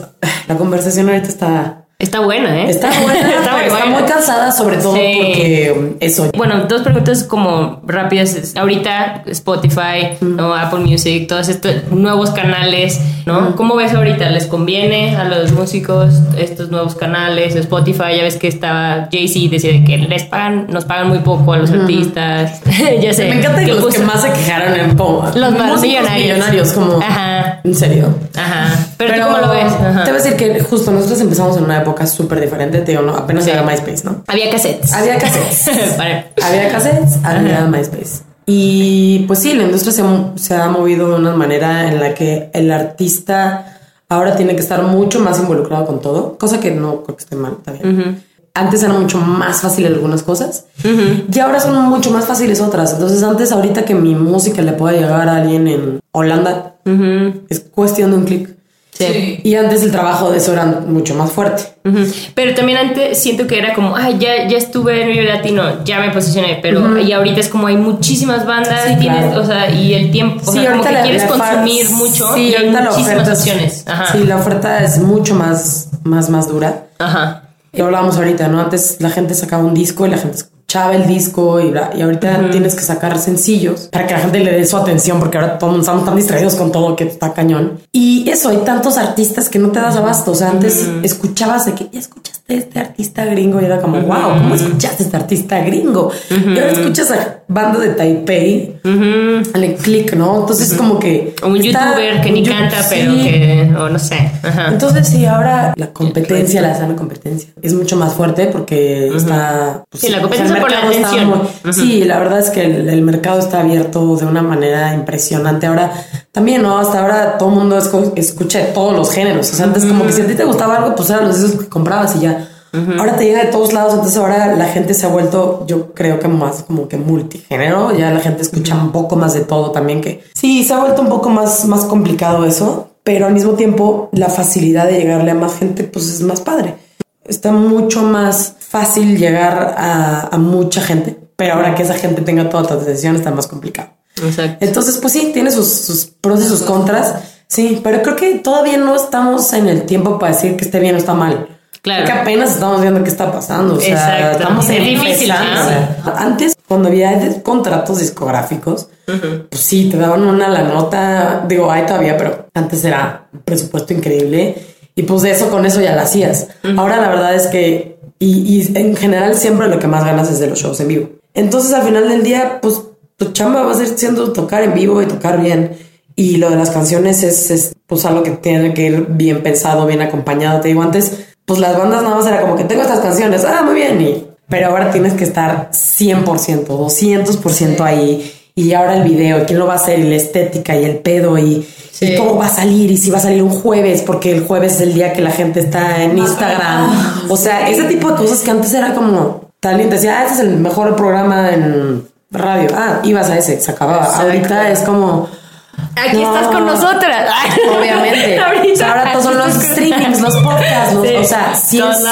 la conversación ahorita está, Está buena, ¿eh? está buena, Está pero está muy cansada, sobre todo Sí. porque um, eso. Bueno, dos preguntas como rápidas. Ahorita Spotify, ¿no? Apple Music, todos estos nuevos canales, ¿no? ¿Cómo ves ahorita? ¿Les conviene a los músicos estos nuevos canales? Spotify, ya ves que estaba Jay-Z decía de que les pagan, nos pagan muy poco a los artistas. ya sé. Me encanta que los puso- que más se quejaron en como Los más millonarios. millonarios, como Ajá. en serio. Ajá. Pero, Pero- ¿tú cómo lo ajá. te voy a decir que justo nosotros empezamos en una época súper diferente, te digo, no, apenas era MySpace, ¿no? Había cassettes. Había cassettes. Había cassettes, había MySpace. Y pues sí, la industria se, se ha movido de una manera en la que el artista ahora tiene que estar mucho más involucrado con todo, cosa que no creo que esté mal también. Antes era mucho más fácil algunas cosas y ahora son mucho más fáciles otras. Entonces antes ahorita que mi música le pueda llegar a alguien en Holanda es cuestión de un clic. Sí. Y antes el trabajo de eso era mucho más fuerte. Ujú. Pero también antes siento que era como, ay, ya, ya estuve en Vive Latino, ya me posicioné, pero y ahorita es como hay muchísimas bandas, Sí, tienes, claro. o sea, y el tiempo, o Sí, sea, como ahorita que la- quieres la consumir mucho sí, y hay muchísimas oferta es- opciones. Ajá. Sí, la oferta es mucho más, más, más dura. Ajá. Y hablábamos ahorita, ¿no? Antes la gente sacaba un disco y la gente escuchaba el disco y, y ahorita tienes que sacar sencillos para que la gente le dé su atención porque ahora todos estamos tan distraídos con todo que está cañón. Y eso, hay tantos artistas que no te das abasto. O sea, antes escuchabas de que ya escuchaste a este artista gringo y era como, wow, ¿cómo escuchaste a este artista gringo? Y ahora escuchas a banda de Taipei, al click, ¿no? Entonces como que... O un está- youtuber que ni canta, sí. pero que, o no sé. Ajá. Entonces sí, ahora la competencia, la sana competencia, es mucho más fuerte porque está... pues, Sí, la competencia por la atención. muy- Sí, la verdad es que el, el mercado está abierto de una manera impresionante. Ahora también, ¿no? Hasta ahora todo el mundo escu- escucha de todos los géneros. O sea, antes como que si a ti te gustaba algo, pues eran los discos que comprabas y ya. Ahora te llega de todos lados, entonces ahora la gente se ha vuelto, yo creo que más como que multigénero, ya la gente escucha un poco más de todo también, que sí, se ha vuelto un poco más, más complicado eso, pero al mismo tiempo la facilidad de llegarle a más gente pues es más padre. Está mucho más fácil llegar a, a mucha gente, pero ahora que esa gente tenga toda tu atención está más complicado. Exacto. Entonces, pues sí, tiene sus, sus pros y sus contras. Sí, pero creo que todavía no estamos en el tiempo para decir que esté bien o está mal. Claro. Apenas estamos viendo qué está pasando. O sea, Exacto. estamos Es difícil. ¿no? O sea, antes, cuando había contratos discográficos, pues sí, te daban una la nota. Digo, hay todavía, pero antes era un presupuesto increíble. Y pues de eso, con eso ya la hacías. Ahora la verdad es que, y, y en general siempre lo que más ganas es de los shows en vivo. Entonces al final del día, pues tu chamba va a ser siendo tocar en vivo y tocar bien. Y lo de las canciones es, es, pues algo que tiene que ir bien pensado, bien acompañado. Te digo, antes, pues las bandas nada más era como que tengo estas canciones, ah, muy bien. Y, pero ahora tienes que estar 100%, 200% ahí. Y ahora el video, quién lo va a hacer, y la estética y el pedo y, Sí. y cómo va a salir y si va a salir un jueves, porque el jueves es el día que la gente está en Instagram. O sea, ese tipo de cosas que antes era como tal y te decía, ah, este es el mejor programa en radio. Ah, ibas a ese, se acababa. Ahorita es como. Aquí No. estás con nosotras. Obviamente. Ahorita ahora todos son los streamings, los podcasts, los- Sí, o sea, sí es,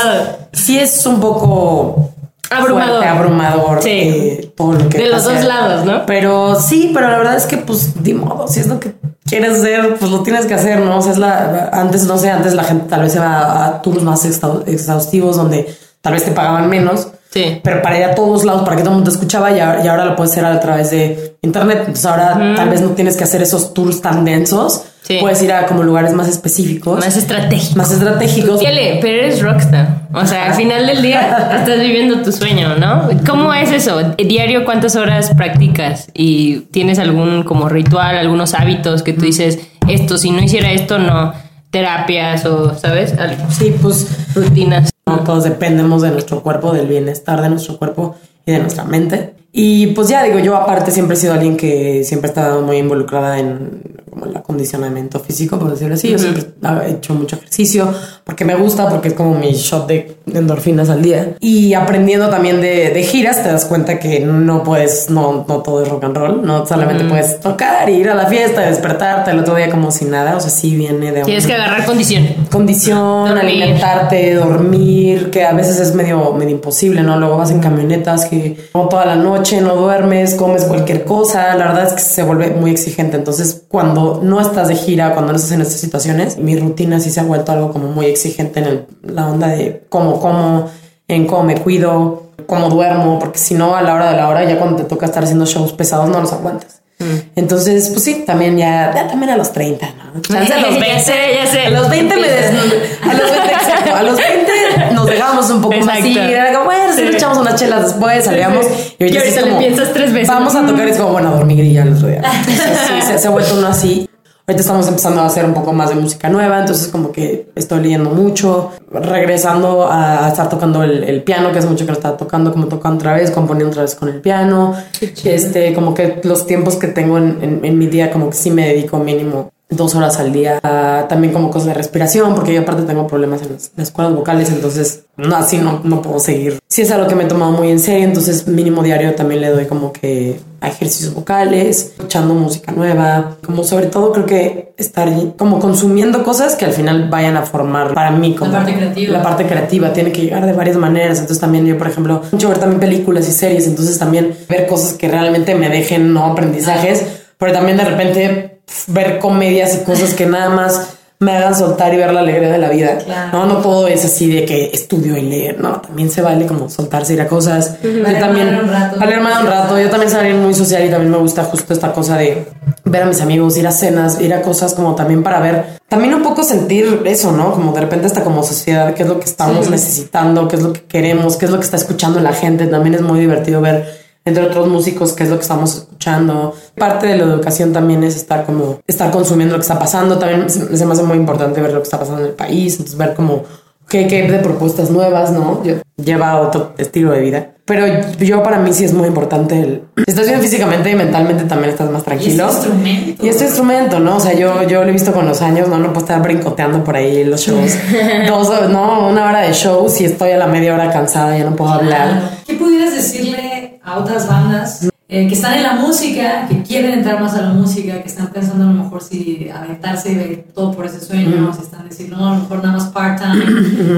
sí es un poco Abrumador. fuerte, abrumador Sí. eh, todo lo que De los dos lados, ¿no? Pero sí, pero la verdad es que pues de modo, si es lo que quieres hacer, pues lo tienes que hacer, ¿no? O sea, es la antes no sé, antes la gente tal vez se va a tours más exhau- exhaustivos donde tal vez te pagaban menos. Sí. Pero para ir a todos lados, para que todo el mundo te escuchaba y ahora, y ahora lo puedes hacer a través de internet. Entonces ahora tal vez no tienes que hacer esos tours tan densos. Sí. Puedes ir a como lugares más específicos. Más estratégico. más estratégicos. Fíjale, pero eres rockstar. O sea, al final del día estás viviendo tu sueño, ¿no? ¿Cómo es eso? ¿Diario cuántas horas practicas? ¿Y tienes algún como ritual, algunos hábitos que tú dices, esto, si no hiciera esto, no? Terapias o, ¿sabes? Sí, pues Rutinas. No, todos dependemos de nuestro cuerpo, del bienestar de nuestro cuerpo y de nuestra mente. Y pues ya digo, yo aparte siempre he sido alguien que siempre ha estado muy involucrada en como el acondicionamiento físico, por decirlo así. Yo siempre he hecho mucho ejercicio porque me gusta, porque es como mi shot de endorfinas al día. Y aprendiendo también de, de giras, te das cuenta que no puedes, no, no todo es rock and roll, no solamente puedes tocar, ir a la fiesta, despertarte el otro día como si nada. O sea, sí viene de Tienes un- que agarrar condición. condición, Dormir. alimentarte, dormir, que a veces es medio, medio imposible, ¿no? Luego vas en camionetas que no toda la noche no duermes, comes cualquier cosa, la verdad es que se vuelve muy exigente. Entonces, cuando no estás de gira, cuando no estás en estas situaciones, mi rutina sí se ha vuelto algo como muy exigente en el- la onda de cómo como, en cómo me cuido, cómo duermo, porque si no, a la hora de la hora, ya cuando te toca estar haciendo shows pesados, no los aguantas. Entonces, pues sí, también ya, ya también a los 30, ¿no? Chance a los Ya 20, sé, ya sé. A los 20 me des, a los 20, exacto, a los 20 nos dejamos un poco más Exacto. y era como, bueno, si nos echamos unas chelas después, salíamos. Y ahorita sí le piensas tres veces. Vamos a tocar y es como, bueno, a dormir y ya otro día. Sí, sí, se, se ha vuelto uno así. Ahorita estamos empezando a hacer un poco más de música nueva, entonces como que estoy leyendo mucho, regresando a, estar tocando el, el, piano, que es mucho que lo estaba tocando, como tocando otra vez, componiendo otra vez con el piano. Este, como que los tiempos que tengo en, en, en mi día, como que sí me dedico mínimo dos horas al día, también como cosas de respiración, porque yo aparte tengo problemas en las, cuerdas vocales, entonces no, así no, no puedo seguir. Si es algo que me he tomado muy en serio, entonces mínimo diario también le doy como que a ejercicios vocales, escuchando música nueva, como sobre todo creo que estar como consumiendo cosas que al final vayan a formar para mí como la parte creativa. La parte creativa tiene que llegar de varias maneras, entonces también yo por ejemplo, mucho ver también películas y series, entonces también ver cosas que realmente me dejen no aprendizajes, pero también de repente ver comedias y cosas que nada más me hagan soltar y ver la alegría de la vida. No, no todo es así de que estudio y leer. No, también se vale como soltarse ir a cosas. Yo también un rato. valer más un rato. Yo también salí muy social y también me gusta justo esta cosa de ver a mis amigos, ir a cenas, ir a cosas como también para ver, también un poco sentir eso, ¿no? Como de repente hasta como sociedad, qué es lo que estamos necesitando, qué es lo que queremos, qué es lo que está escuchando la gente. También es muy divertido ver entre otros músicos, qué es lo que estamos escuchando. Parte de la educación también es estar como, estar consumiendo lo que está pasando. También se me hace muy importante ver lo que está pasando en el país, entonces ver como qué, qué de propuestas nuevas, ¿no? Yo, lleva otro estilo de vida. Pero yo para mí sí es muy importante el... Estás bien físicamente y mentalmente también estás más tranquilo. Y este instrumento. Y este instrumento, ¿no? O sea, yo, yo lo he visto con los años, ¿no? No puedo estar brincoteando por ahí los shows. Dos, no, una hora de show, si estoy a la media hora cansada, ya no puedo hablar. ¿Qué pudieras decirle a otras bandas eh, que están en la música, que quieren entrar más a la música, que están pensando a lo mejor si aventarse y ver todo por ese sueño, o si están diciendo, no, a lo mejor nada más part-time.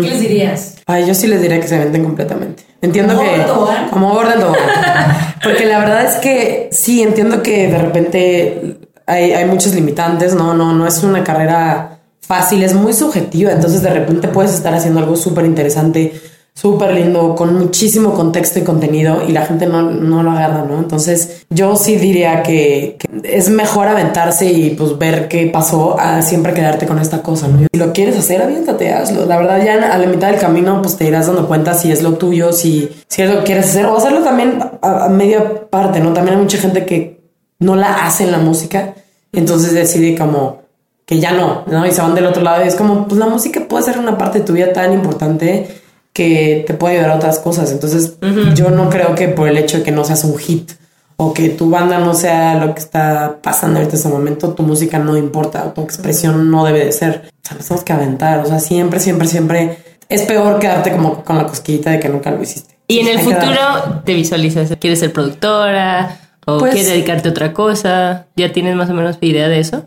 ¿Qué les dirías? Ay, yo sí les diría que se venden completamente. Entiendo Como que... Tobogán. Como Tobogán. Porque la verdad es que sí, entiendo que de repente hay, hay muchos limitantes, ¿no? No, no es una carrera fácil, es muy subjetiva. Entonces de repente puedes estar haciendo algo súper interesante, súper lindo, con muchísimo contexto y contenido y la gente no, no lo agarra, ¿no? Entonces yo sí diría que, es mejor aventarse y pues ver qué pasó a siempre quedarte con esta cosa, ¿no? Si lo quieres hacer, aviéntate, hazlo. La verdad ya a la mitad del camino pues te irás dando cuenta si es lo tuyo, si, es lo que quieres hacer o hacerlo también a, a media parte, ¿no? También hay mucha gente que no la hace en la música, entonces decide como que ya no, ¿no? Y se van del otro lado y es como, pues la música puede ser una parte de tu vida tan importante que te puede ayudar a otras cosas. Entonces, yo no creo que por el hecho de que no seas un hit o que tu banda no sea lo que está pasando ahorita en este momento, tu música no importa, tu expresión no debe de ser. O sea, nos tenemos que aventar. O sea, siempre, siempre, siempre es peor quedarte como con la cosquillita de que nunca lo hiciste. Y en el Hay futuro te visualizas, ¿quieres ser productora o Pues- quieres dedicarte a otra cosa? ¿Ya tienes más o menos idea de eso?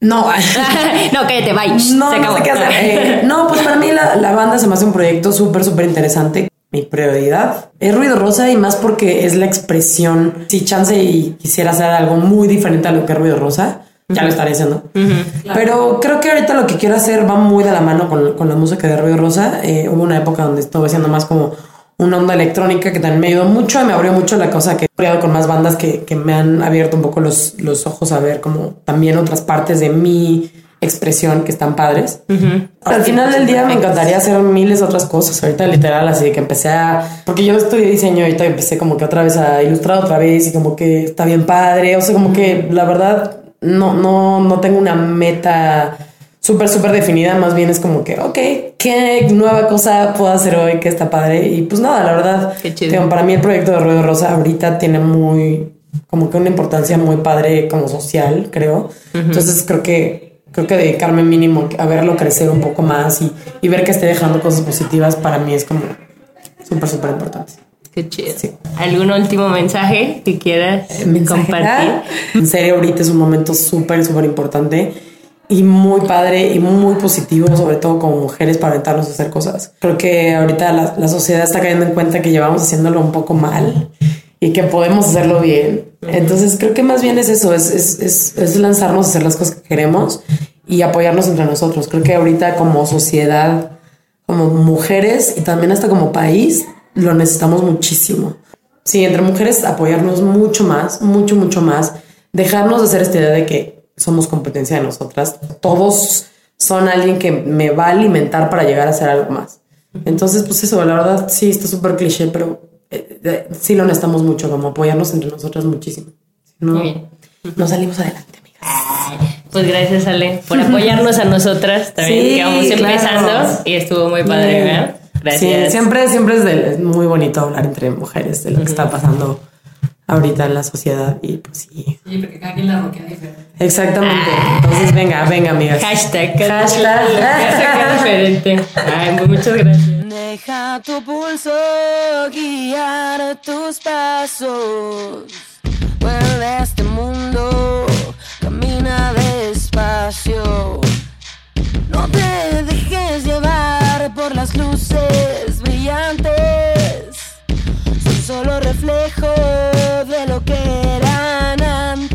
No, no, cállate, bye. No, se no sé qué hacer. Eh, no, pues para mí la, la banda se me hace un proyecto súper, súper interesante. Mi prioridad es Ruido Rosa y más porque es la expresión. Si chance y quisiera hacer algo muy diferente a lo que es Ruido Rosa, ya lo estaré haciendo. Pero creo que ahorita lo que quiero hacer va muy de la mano con, con la música de Ruido Rosa. Eh, hubo una época donde estuve haciendo más como una onda electrónica que también me ayudó mucho y me abrió mucho la cosa que he creado con más bandas que, que me han abierto un poco los, los ojos a ver como también otras partes de mi expresión que están padres. Al final del día me encantaría hacer miles de otras cosas. Ahorita literal, así de que empecé a... Porque yo estudié diseño ahorita y empecé como que otra vez a ilustrar otra vez y como que está bien padre. O sea, como que la verdad no, no, no tengo una meta súper, súper definida. Más bien es como que, ok, ¿qué nueva cosa puedo hacer hoy que está padre? Y pues nada, la verdad, Qué chido. para mí el proyecto de Ruido Rosa ahorita tiene muy, como que una importancia muy padre como social, creo. Entonces creo que, creo que dedicarme mínimo a verlo crecer un poco más y, y ver que esté dejando cosas positivas para mí es como súper, súper importante. Qué chido. Sí. ¿Algún último mensaje que quieras Mensaje. compartir? En serio, ahorita es un momento súper, súper importante y muy padre y muy positivo, sobre todo como mujeres, para aventarnos a hacer cosas. Creo que ahorita la, la sociedad está cayendo en cuenta que llevamos haciéndolo un poco mal y que podemos hacerlo bien. Entonces creo que más bien es eso, es, es, es, es lanzarnos a hacer las cosas que queremos y apoyarnos entre nosotros. Creo que ahorita como sociedad, como mujeres y también hasta como país, lo necesitamos muchísimo. Sí, entre mujeres apoyarnos mucho más, mucho, mucho más. Dejarnos de hacer esta idea de que somos competencia de nosotras. Todos son alguien que me va a alimentar para llegar a hacer algo más. Entonces, pues eso, la verdad, sí, está súper cliché, pero eh, eh, sí lo necesitamos mucho, como apoyarnos entre nosotras muchísimo. Si no, Muy bien. no salimos adelante, amigas. Pues gracias, Ale, por apoyarnos a nosotras también, Sí, que vamos claro. empezando y estuvo muy padre, ¿verdad? Gracias. Sí, siempre, siempre es, de- es muy bonito hablar entre mujeres de lo que está pasando ahorita en la sociedad y pues sí. Sí, porque cada quien la roquea diferente. Exactamente. Entonces, venga, venga, amigas. Hashtag. Hashtag. Hashtag diferente. Ay, pues muchas gracias. Deja tu pulso guiar tus pasos. Vuelve a este mundo, camina despacio. No te dejes llevar por las luces brillantes. Solo reflejo de lo que eran antes.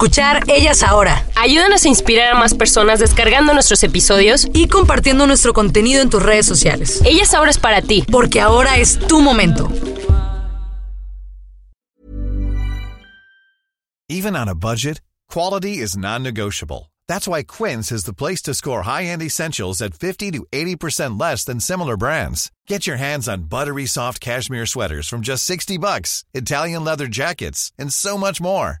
Escuchar Ellas Ahora Ayúdanos a inspirar a más personas descargando nuestros episodios. y compartiendo nuestro contenido en tus redes sociales. Ellas ahora es para ti. Porque ahora es tu momento. Even on a budget, quality is non-negotiable. That's why Quince is the place to score high-end essentials at 50 to 80% less than similar brands. Get your hands on buttery soft cashmere sweaters from just 60 bucks, Italian leather jackets, and so much more.